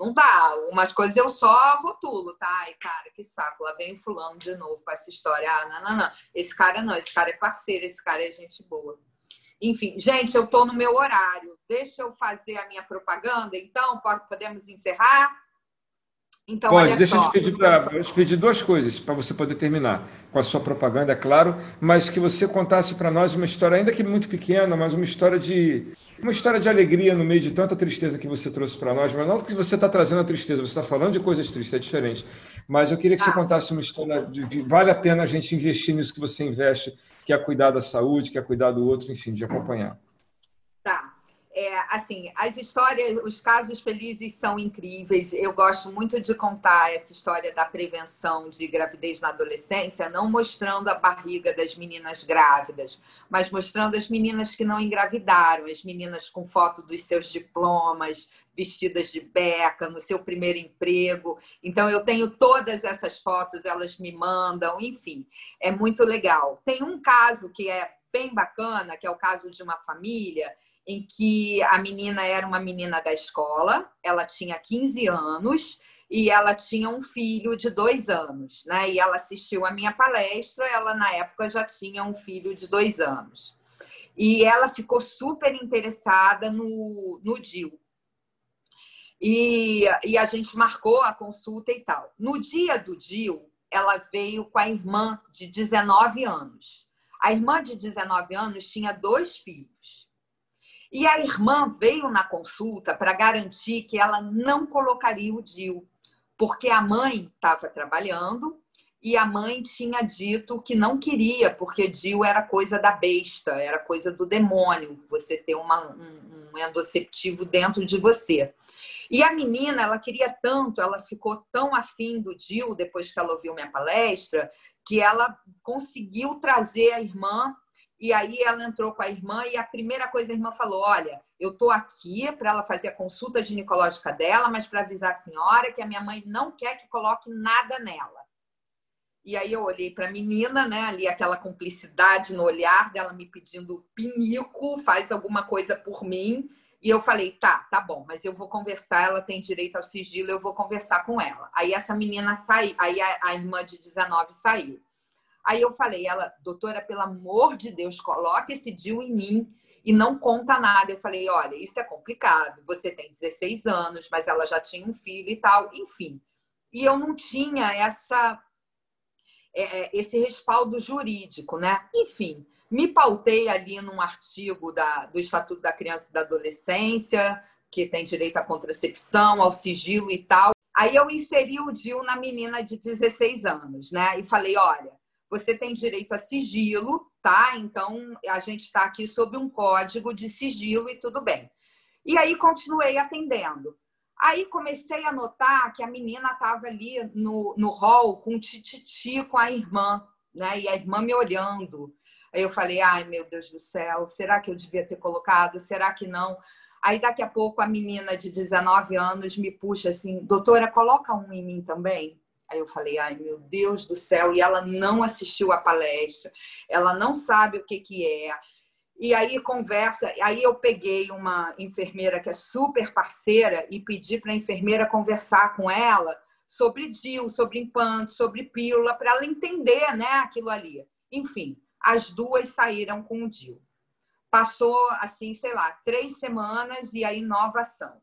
Speaker 3: não dá. Umas coisas eu só rotulo, tá? Ai, cara, que saco. Lá vem fulano de novo com essa história. Ah, não, não, não. Esse cara não, esse cara é parceiro, esse cara é gente boa. Enfim, gente, eu estou no meu horário. Deixa eu fazer a minha propaganda, então? Podemos encerrar?
Speaker 1: Então, Pode, deixa só. eu te pedir, pra, eu te pedir duas coisas para você poder terminar com a sua propaganda, é claro, mas que você contasse para nós uma história, ainda que muito pequena, mas uma história de uma história de alegria no meio de tanta tristeza que você trouxe para nós, mas não que você está trazendo a tristeza, você está falando de coisas tristes, é diferente. Mas eu queria que você ah. contasse uma história de, de vale a pena a gente investir nisso que você investe, que é cuidar da saúde, que é cuidar do outro, enfim, de acompanhar.
Speaker 3: É, assim, as histórias, os casos felizes são incríveis. Eu gosto muito de contar essa história da prevenção de gravidez na adolescência, não mostrando a barriga das meninas grávidas, mas mostrando as meninas que não engravidaram, as meninas com foto dos seus diplomas, vestidas de beca, no seu primeiro emprego. Então, eu tenho todas essas fotos, elas me mandam, enfim, é muito legal. Tem um caso que é bem bacana, que é o caso de uma família em que a menina era uma menina da escola, ela tinha 15 anos e ela tinha um filho de dois anos, né? E ela assistiu a minha palestra, ela na época já tinha um filho de dois anos. E ela ficou super interessada no, no DIL. E, e a gente marcou a consulta e tal. No dia do DIL, ela veio com a irmã de 19 anos. A irmã de 19 anos tinha dois filhos. E a irmã veio na consulta para garantir que ela não colocaria o DIL, porque a mãe estava trabalhando e a mãe tinha dito que não queria, porque DIL era coisa da besta, era coisa do demônio, você ter uma, um, um endoceptivo dentro de você. E a menina, ela queria tanto, ela ficou tão afim do DIL depois que ela ouviu minha palestra, que ela conseguiu trazer a irmã e aí ela entrou com a irmã e a primeira coisa a irmã falou: Olha, eu tô aqui para ela fazer a consulta ginecológica dela, mas para avisar a senhora que a minha mãe não quer que coloque nada nela. E aí eu olhei para a menina, né, ali aquela cumplicidade no olhar dela me pedindo pinico, faz alguma coisa por mim. E eu falei, tá, tá bom, mas eu vou conversar, ela tem direito ao sigilo, eu vou conversar com ela. Aí essa menina saiu, aí a, a irmã de 19 saiu. Aí eu falei, ela, doutora, pelo amor de Deus, coloque esse DIU em mim e não conta nada. Eu falei, olha, isso é complicado. Você tem 16 anos, mas ela já tinha um filho e tal, enfim. E eu não tinha essa é, é, esse respaldo jurídico, né? Enfim, me pautei ali num artigo da, do Estatuto da Criança e da Adolescência, que tem direito à contracepção, ao sigilo e tal. Aí eu inseri o DIU na menina de 16 anos, né? E falei, olha, você tem direito a sigilo, tá? Então, a gente está aqui sob um código de sigilo e tudo bem. E aí, continuei atendendo. Aí, comecei a notar que a menina estava ali no, no hall com o tititi com a irmã, né? E a irmã me olhando. Aí eu falei, ai, meu Deus do céu, será que eu devia ter colocado? Será que não? Aí, daqui a pouco, a menina de 19 anos me puxa assim, doutora, coloca um em mim também. Aí eu falei, ai meu Deus do céu, e ela não assistiu a palestra, ela não sabe o que, que é. E aí conversa, aí eu peguei uma enfermeira que é super parceira e pedi para a enfermeira conversar com ela sobre DIL, sobre implante, sobre pílula, para ela entender né, aquilo ali. Enfim, as duas saíram com o DIL. Passou, assim, sei lá, três semanas e aí nova ação.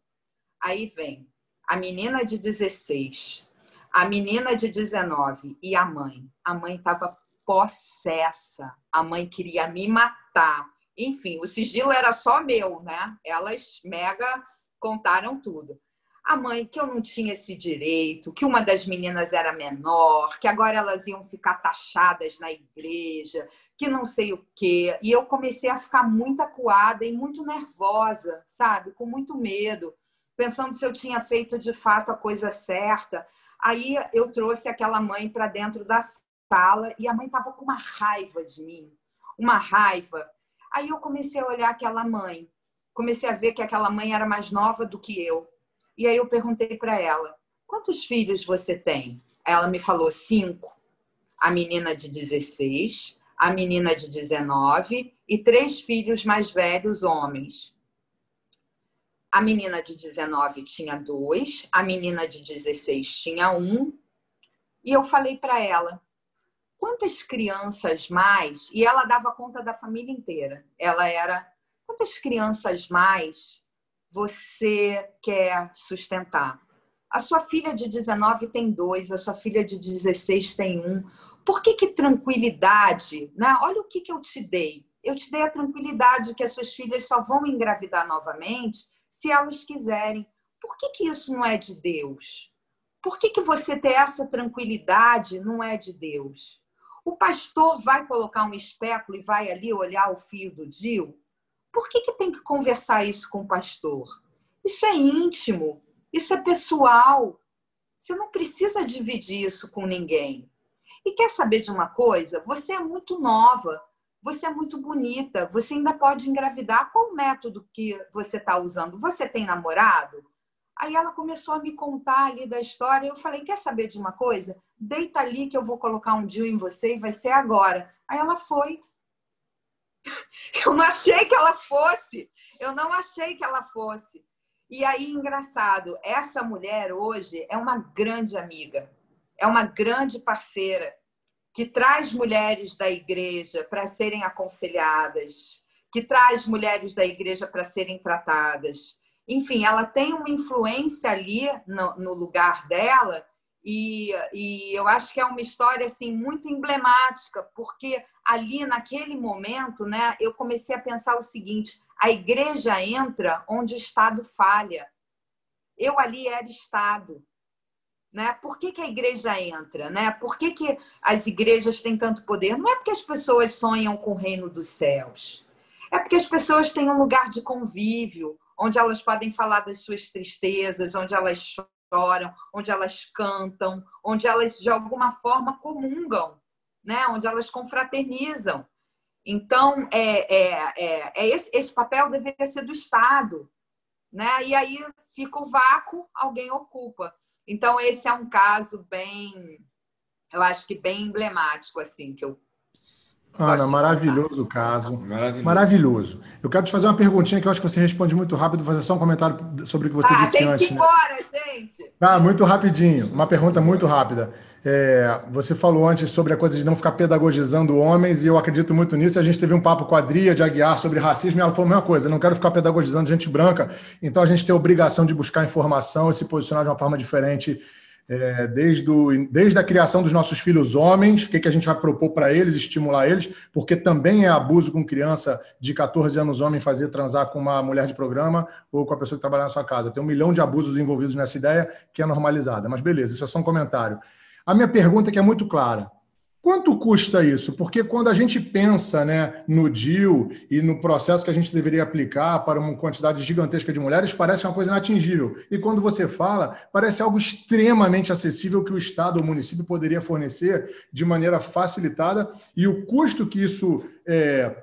Speaker 3: Aí vem a menina de 16, a menina de 19 e a mãe. A mãe estava possessa, a mãe queria me matar. Enfim, o sigilo era só meu, né? Elas mega contaram tudo a mãe que eu não tinha esse direito, que uma das meninas era menor, que agora elas iam ficar taxadas na igreja, que não sei o quê. E eu comecei a ficar muito acuada e muito nervosa, sabe? Com muito medo, pensando se eu tinha feito de fato a coisa certa. Aí eu trouxe aquela mãe para dentro da sala e a mãe estava com uma raiva de mim, uma raiva. Aí eu comecei a olhar aquela mãe, comecei a ver que aquela mãe era mais nova do que eu e aí eu perguntei para ela: quantos filhos você tem? Ela me falou cinco. A menina de 16, a menina de 19 e três filhos mais velhos homens. A menina de 19 tinha dois, a menina de 16 tinha um. E eu falei para ela: quantas crianças mais? E ela dava conta da família inteira. Ela era: quantas crianças mais você quer sustentar? A sua filha de 19 tem dois, a sua filha de 16 tem um. Por que, que tranquilidade? Né? Olha o que, que eu te dei. Eu te dei a tranquilidade que as suas filhas só vão engravidar novamente se elas quiserem. Por que, que isso não é de Deus? Por que, que você ter essa tranquilidade não é de Deus? O pastor vai colocar um espéculo e vai ali olhar o fio do Dio? Por que, que tem que conversar isso com o pastor? Isso é íntimo, isso é pessoal. Você não precisa dividir isso com ninguém. E quer saber de uma coisa? Você é muito nova, você é muito bonita, você ainda pode engravidar. Qual o método que você está usando? Você tem namorado? Aí ela começou a me contar ali da história. Eu falei: quer saber de uma coisa? Deita ali que eu vou colocar um dia em você e vai ser agora. Aí ela foi, Eu não achei que ela fosse. Eu não achei que ela fosse. E aí, engraçado, essa mulher hoje é uma grande amiga, é uma grande parceira que traz mulheres da igreja para serem aconselhadas, que traz mulheres da igreja para serem tratadas. Enfim, ela tem uma influência ali no, no lugar dela e, e, eu acho que é uma história assim muito emblemática, porque ali naquele momento, né, eu comecei a pensar o seguinte: a igreja entra onde o Estado falha. Eu ali era Estado. Né? Por que, que a igreja entra? Né? Por que, que as igrejas têm tanto poder? Não é porque as pessoas sonham com o reino dos céus. É porque as pessoas têm um lugar de convívio, onde elas podem falar das suas tristezas, onde elas choram, onde elas cantam, onde elas de alguma forma comungam, né? onde elas confraternizam. Então, é, é, é, é esse, esse, papel deveria ser do Estado. Né? E aí fica o vácuo, alguém ocupa. Então, esse é um caso bem, eu acho que bem emblemático, assim, que eu
Speaker 2: Ana, maravilhoso o caso. Maravilhoso. maravilhoso. Eu quero te fazer uma perguntinha que eu acho que você responde muito rápido, vou fazer só um comentário sobre o que você ah, disse
Speaker 3: tem
Speaker 2: antes.
Speaker 3: Que ir né? embora, gente.
Speaker 2: Ah, muito rapidinho. Uma pergunta muito rápida. É, você falou antes sobre a coisa de não ficar pedagogizando homens, e eu acredito muito nisso. A gente teve um papo com a Adria de Aguiar sobre racismo, e ela falou a mesma coisa: não quero ficar pedagogizando gente branca, então a gente tem a obrigação de buscar informação e se posicionar de uma forma diferente é, desde, o, desde a criação dos nossos filhos homens, o que, que a gente vai propor para eles, estimular eles, porque também é abuso com criança de 14 anos homem fazer transar com uma mulher de programa ou com a pessoa que trabalha na sua casa. Tem um milhão de abusos envolvidos nessa ideia que é normalizada. Mas beleza, isso é só um comentário. A minha pergunta que é muito clara. Quanto custa isso? Porque quando a gente pensa né, no DIL e no processo que a gente deveria aplicar para uma quantidade gigantesca de mulheres, parece uma coisa inatingível. E quando você fala, parece algo extremamente acessível que o Estado ou o município poderia fornecer de maneira facilitada. E o custo que isso é,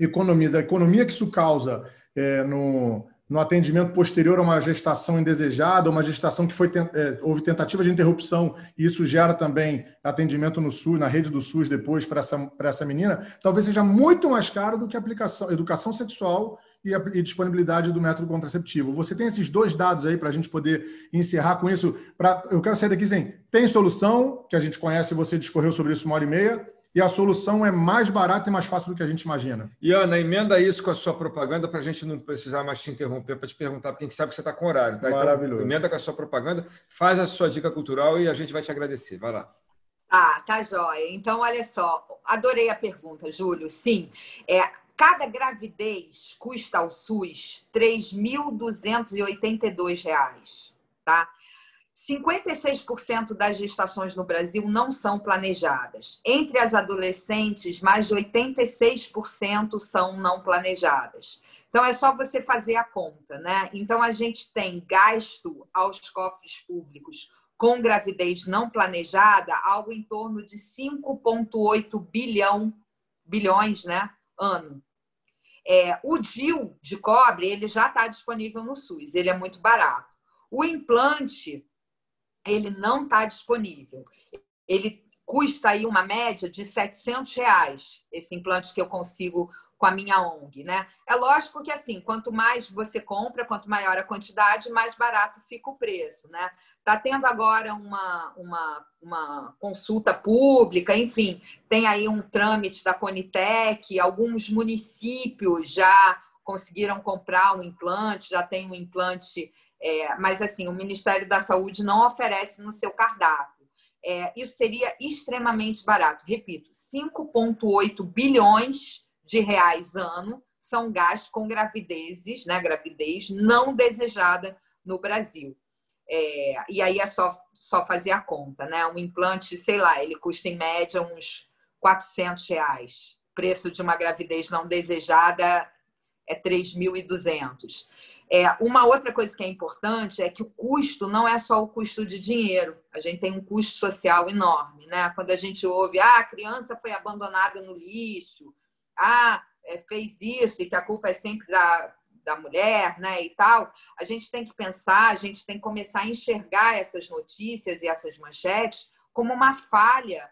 Speaker 2: economiza, a economia que isso causa é, no, no atendimento posterior a uma gestação indesejada, uma gestação que foi é, houve tentativa de interrupção e isso gera também atendimento no SUS, na rede do SUS depois para essa, essa menina, talvez seja muito mais caro do que aplicação, educação sexual e a e disponibilidade do método contraceptivo. Você tem esses dois dados aí para a gente poder encerrar com isso. Pra, eu quero sair daqui sem tem solução, que a gente conhece, você discorreu sobre isso uma hora e meia, e a solução é mais barata e mais fácil do que a gente imagina.
Speaker 1: E Ana, emenda isso com a sua propaganda para a gente não precisar mais te interromper para te perguntar, porque a gente sabe que você está com horário. Tá?
Speaker 2: Então, Maravilhoso.
Speaker 1: Então, emenda com a sua propaganda, faz a sua dica cultural e a gente vai te agradecer. Vai lá.
Speaker 3: Ah, tá joia. Então, olha só, adorei a pergunta, Júlio. Sim, é, cada gravidez custa ao SUS R$ 3.282, tá? 56% das gestações no Brasil não são planejadas. Entre as adolescentes, mais de 86% são não planejadas. Então é só você fazer a conta, né? Então a gente tem gasto aos cofres públicos com gravidez não planejada algo em torno de 5,8 bilhão bilhões, né, ano. É, o DIL de cobre ele já está disponível no SUS, ele é muito barato. O implante ele não está disponível. Ele custa aí uma média de 700 reais, esse implante que eu consigo com a minha ONG, né? É lógico que assim, quanto mais você compra, quanto maior a quantidade, mais barato fica o preço, né? Tá tendo agora uma, uma, uma consulta pública, enfim, tem aí um trâmite da Conitec, alguns municípios já conseguiram comprar um implante, já tem um implante é, mas, assim, o Ministério da Saúde não oferece no seu cardápio. É, isso seria extremamente barato. Repito, 5,8 bilhões de reais ano são gastos com gravidezes, né, gravidez não desejada no Brasil. É, e aí é só, só fazer a conta, né? Um implante, sei lá, ele custa em média uns 400 reais. Preço de uma gravidez não desejada é 3.200. É, uma outra coisa que é importante é que o custo não é só o custo de dinheiro, a gente tem um custo social enorme. Né? Quando a gente ouve, ah, a criança foi abandonada no lixo, ah, é, fez isso e que a culpa é sempre da, da mulher né, e tal, a gente tem que pensar, a gente tem que começar a enxergar essas notícias e essas manchetes como uma falha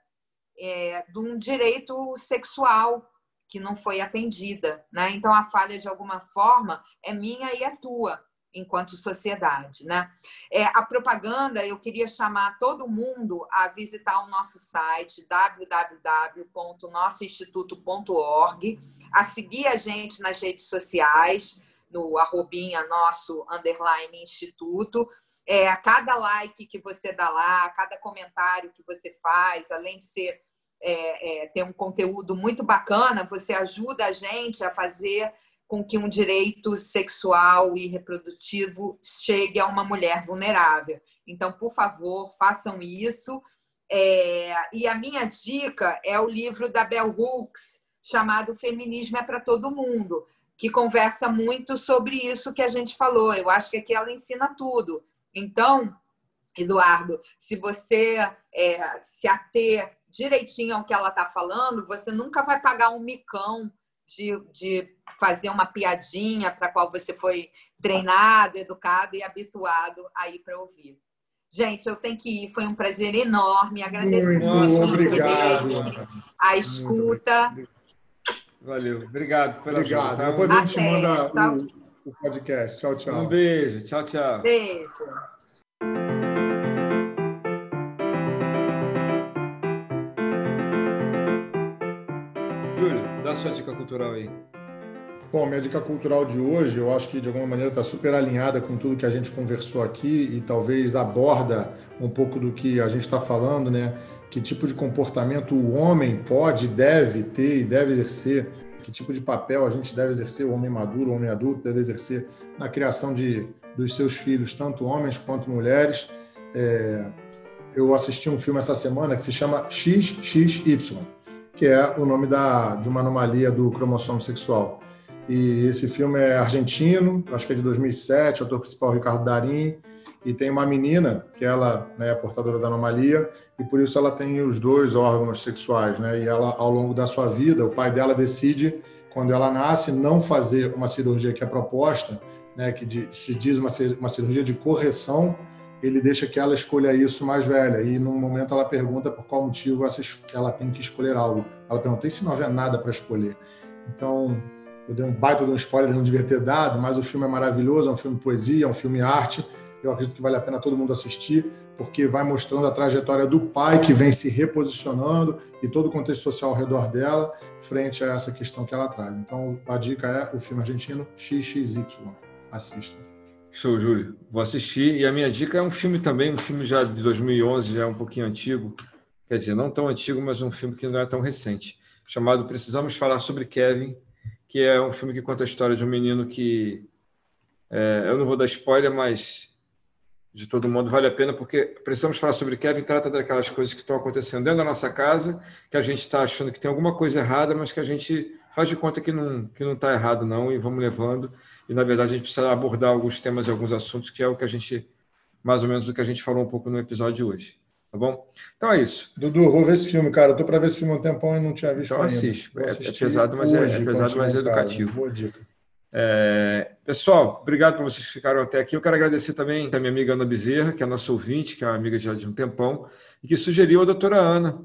Speaker 3: é, de um direito sexual que não foi atendida. Né? Então, a falha, de alguma forma, é minha e é tua, enquanto sociedade. Né? É, a propaganda, eu queria chamar todo mundo a visitar o nosso site www.nossoinstituto.org, a seguir a gente nas redes sociais, no arrobinha nosso underline instituto. É, cada like que você dá lá, cada comentário que você faz, além de ser é, é, tem um conteúdo muito bacana, você ajuda a gente a fazer com que um direito sexual e reprodutivo chegue a uma mulher vulnerável. Então, por favor, façam isso. É, e a minha dica é o livro da Bell Hooks, chamado Feminismo é para Todo Mundo, que conversa muito sobre isso que a gente falou. Eu acho que aqui ela ensina tudo. Então, Eduardo, se você é, se ater direitinho ao que ela está falando, você nunca vai pagar um micão de, de fazer uma piadinha para a qual você foi treinado, educado e habituado a ir para ouvir. Gente, eu tenho que ir. Foi um prazer enorme. Agradeço
Speaker 2: muito, muito obrigado.
Speaker 3: a escuta.
Speaker 1: Valeu. Obrigado
Speaker 2: pela Obrigado. Ajuda. Depois a gente Até. manda o, o podcast. Tchau, tchau.
Speaker 1: Um beijo. Tchau, tchau.
Speaker 3: Beijo.
Speaker 1: Dá sua dica cultural aí.
Speaker 2: Bom, minha dica cultural de hoje, eu acho que de alguma maneira está super alinhada com tudo que a gente conversou aqui e talvez aborda um pouco do que a gente está falando, né? Que tipo de comportamento o homem pode, deve ter e deve exercer, que tipo de papel a gente deve exercer, o homem maduro, o homem adulto deve exercer na criação de, dos seus filhos, tanto homens quanto mulheres. É, eu assisti um filme essa semana que se chama XXY que é o nome da, de uma anomalia do cromossomo sexual. E esse filme é argentino, acho que é de 2007, o ator principal é Ricardo Darim, e tem uma menina que ela né, é portadora da anomalia e por isso ela tem os dois órgãos sexuais, né? E ela ao longo da sua vida, o pai dela decide quando ela nasce não fazer uma cirurgia que é proposta né, que se diz uma, uma cirurgia de correção, ele deixa que ela escolha isso mais velha. E num momento ela pergunta por qual motivo ela tem que escolher algo. Ela pergunta: e se não houver nada para escolher? Então, eu dei um baita de um spoiler, não devia ter dado, mas o filme é maravilhoso, é um filme poesia, é um filme arte. Eu acredito que vale a pena todo mundo assistir, porque vai mostrando a trajetória do pai que vem se reposicionando e todo o contexto social ao redor dela, frente a essa questão que ela traz. Então, a dica é o filme argentino XXY. Assista.
Speaker 1: Show, Júlio. Vou assistir. E a minha dica é um filme também, um filme já de 2011, já é um pouquinho antigo. Quer dizer, não tão antigo, mas um filme que não é tão recente. Chamado Precisamos Falar sobre Kevin, que é um filme que conta a história de um menino que. É, eu não vou dar spoiler, mas de todo mundo vale a pena, porque precisamos falar sobre Kevin, trata daquelas coisas que estão acontecendo dentro da nossa casa, que a gente está achando que tem alguma coisa errada, mas que a gente faz de conta que não que não está errado não e vamos levando. E na verdade a gente precisa abordar alguns temas e alguns assuntos que é o que a gente mais ou menos do que a gente falou um pouco no episódio de hoje. Tá bom? Então é isso.
Speaker 2: Dudu, vou ver esse filme, cara. Eu tô para ver esse filme há um tempão e não tinha visto
Speaker 1: então,
Speaker 2: ainda.
Speaker 1: Assiste. É, é, pesado, mas é, é pesado, mas é educativo. Boa dica. É, pessoal, obrigado por vocês que ficaram até aqui. Eu quero agradecer também a minha amiga Ana Bezerra, que é nossa ouvinte, que é uma amiga já de um tempão, e que sugeriu a doutora Ana.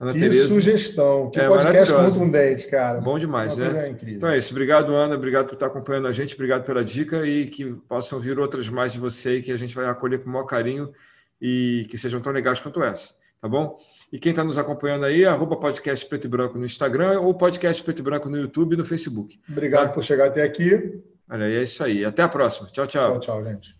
Speaker 1: Ana
Speaker 2: que Tereza. sugestão, que é, podcast contundente, cara.
Speaker 1: Bom demais, Uma né? Então é isso. Obrigado, Ana. Obrigado por estar acompanhando a gente. Obrigado pela dica e que possam vir outras mais de você e que a gente vai acolher com o maior carinho e que sejam tão legais quanto essa tá bom? E quem está nos acompanhando aí, arroba podcast Preto e Branco no Instagram ou podcast Preto e Branco no YouTube e no Facebook.
Speaker 2: Obrigado tá? por chegar até aqui.
Speaker 1: Olha, é isso aí. Até a próxima. Tchau, tchau.
Speaker 2: Tchau, tchau, gente.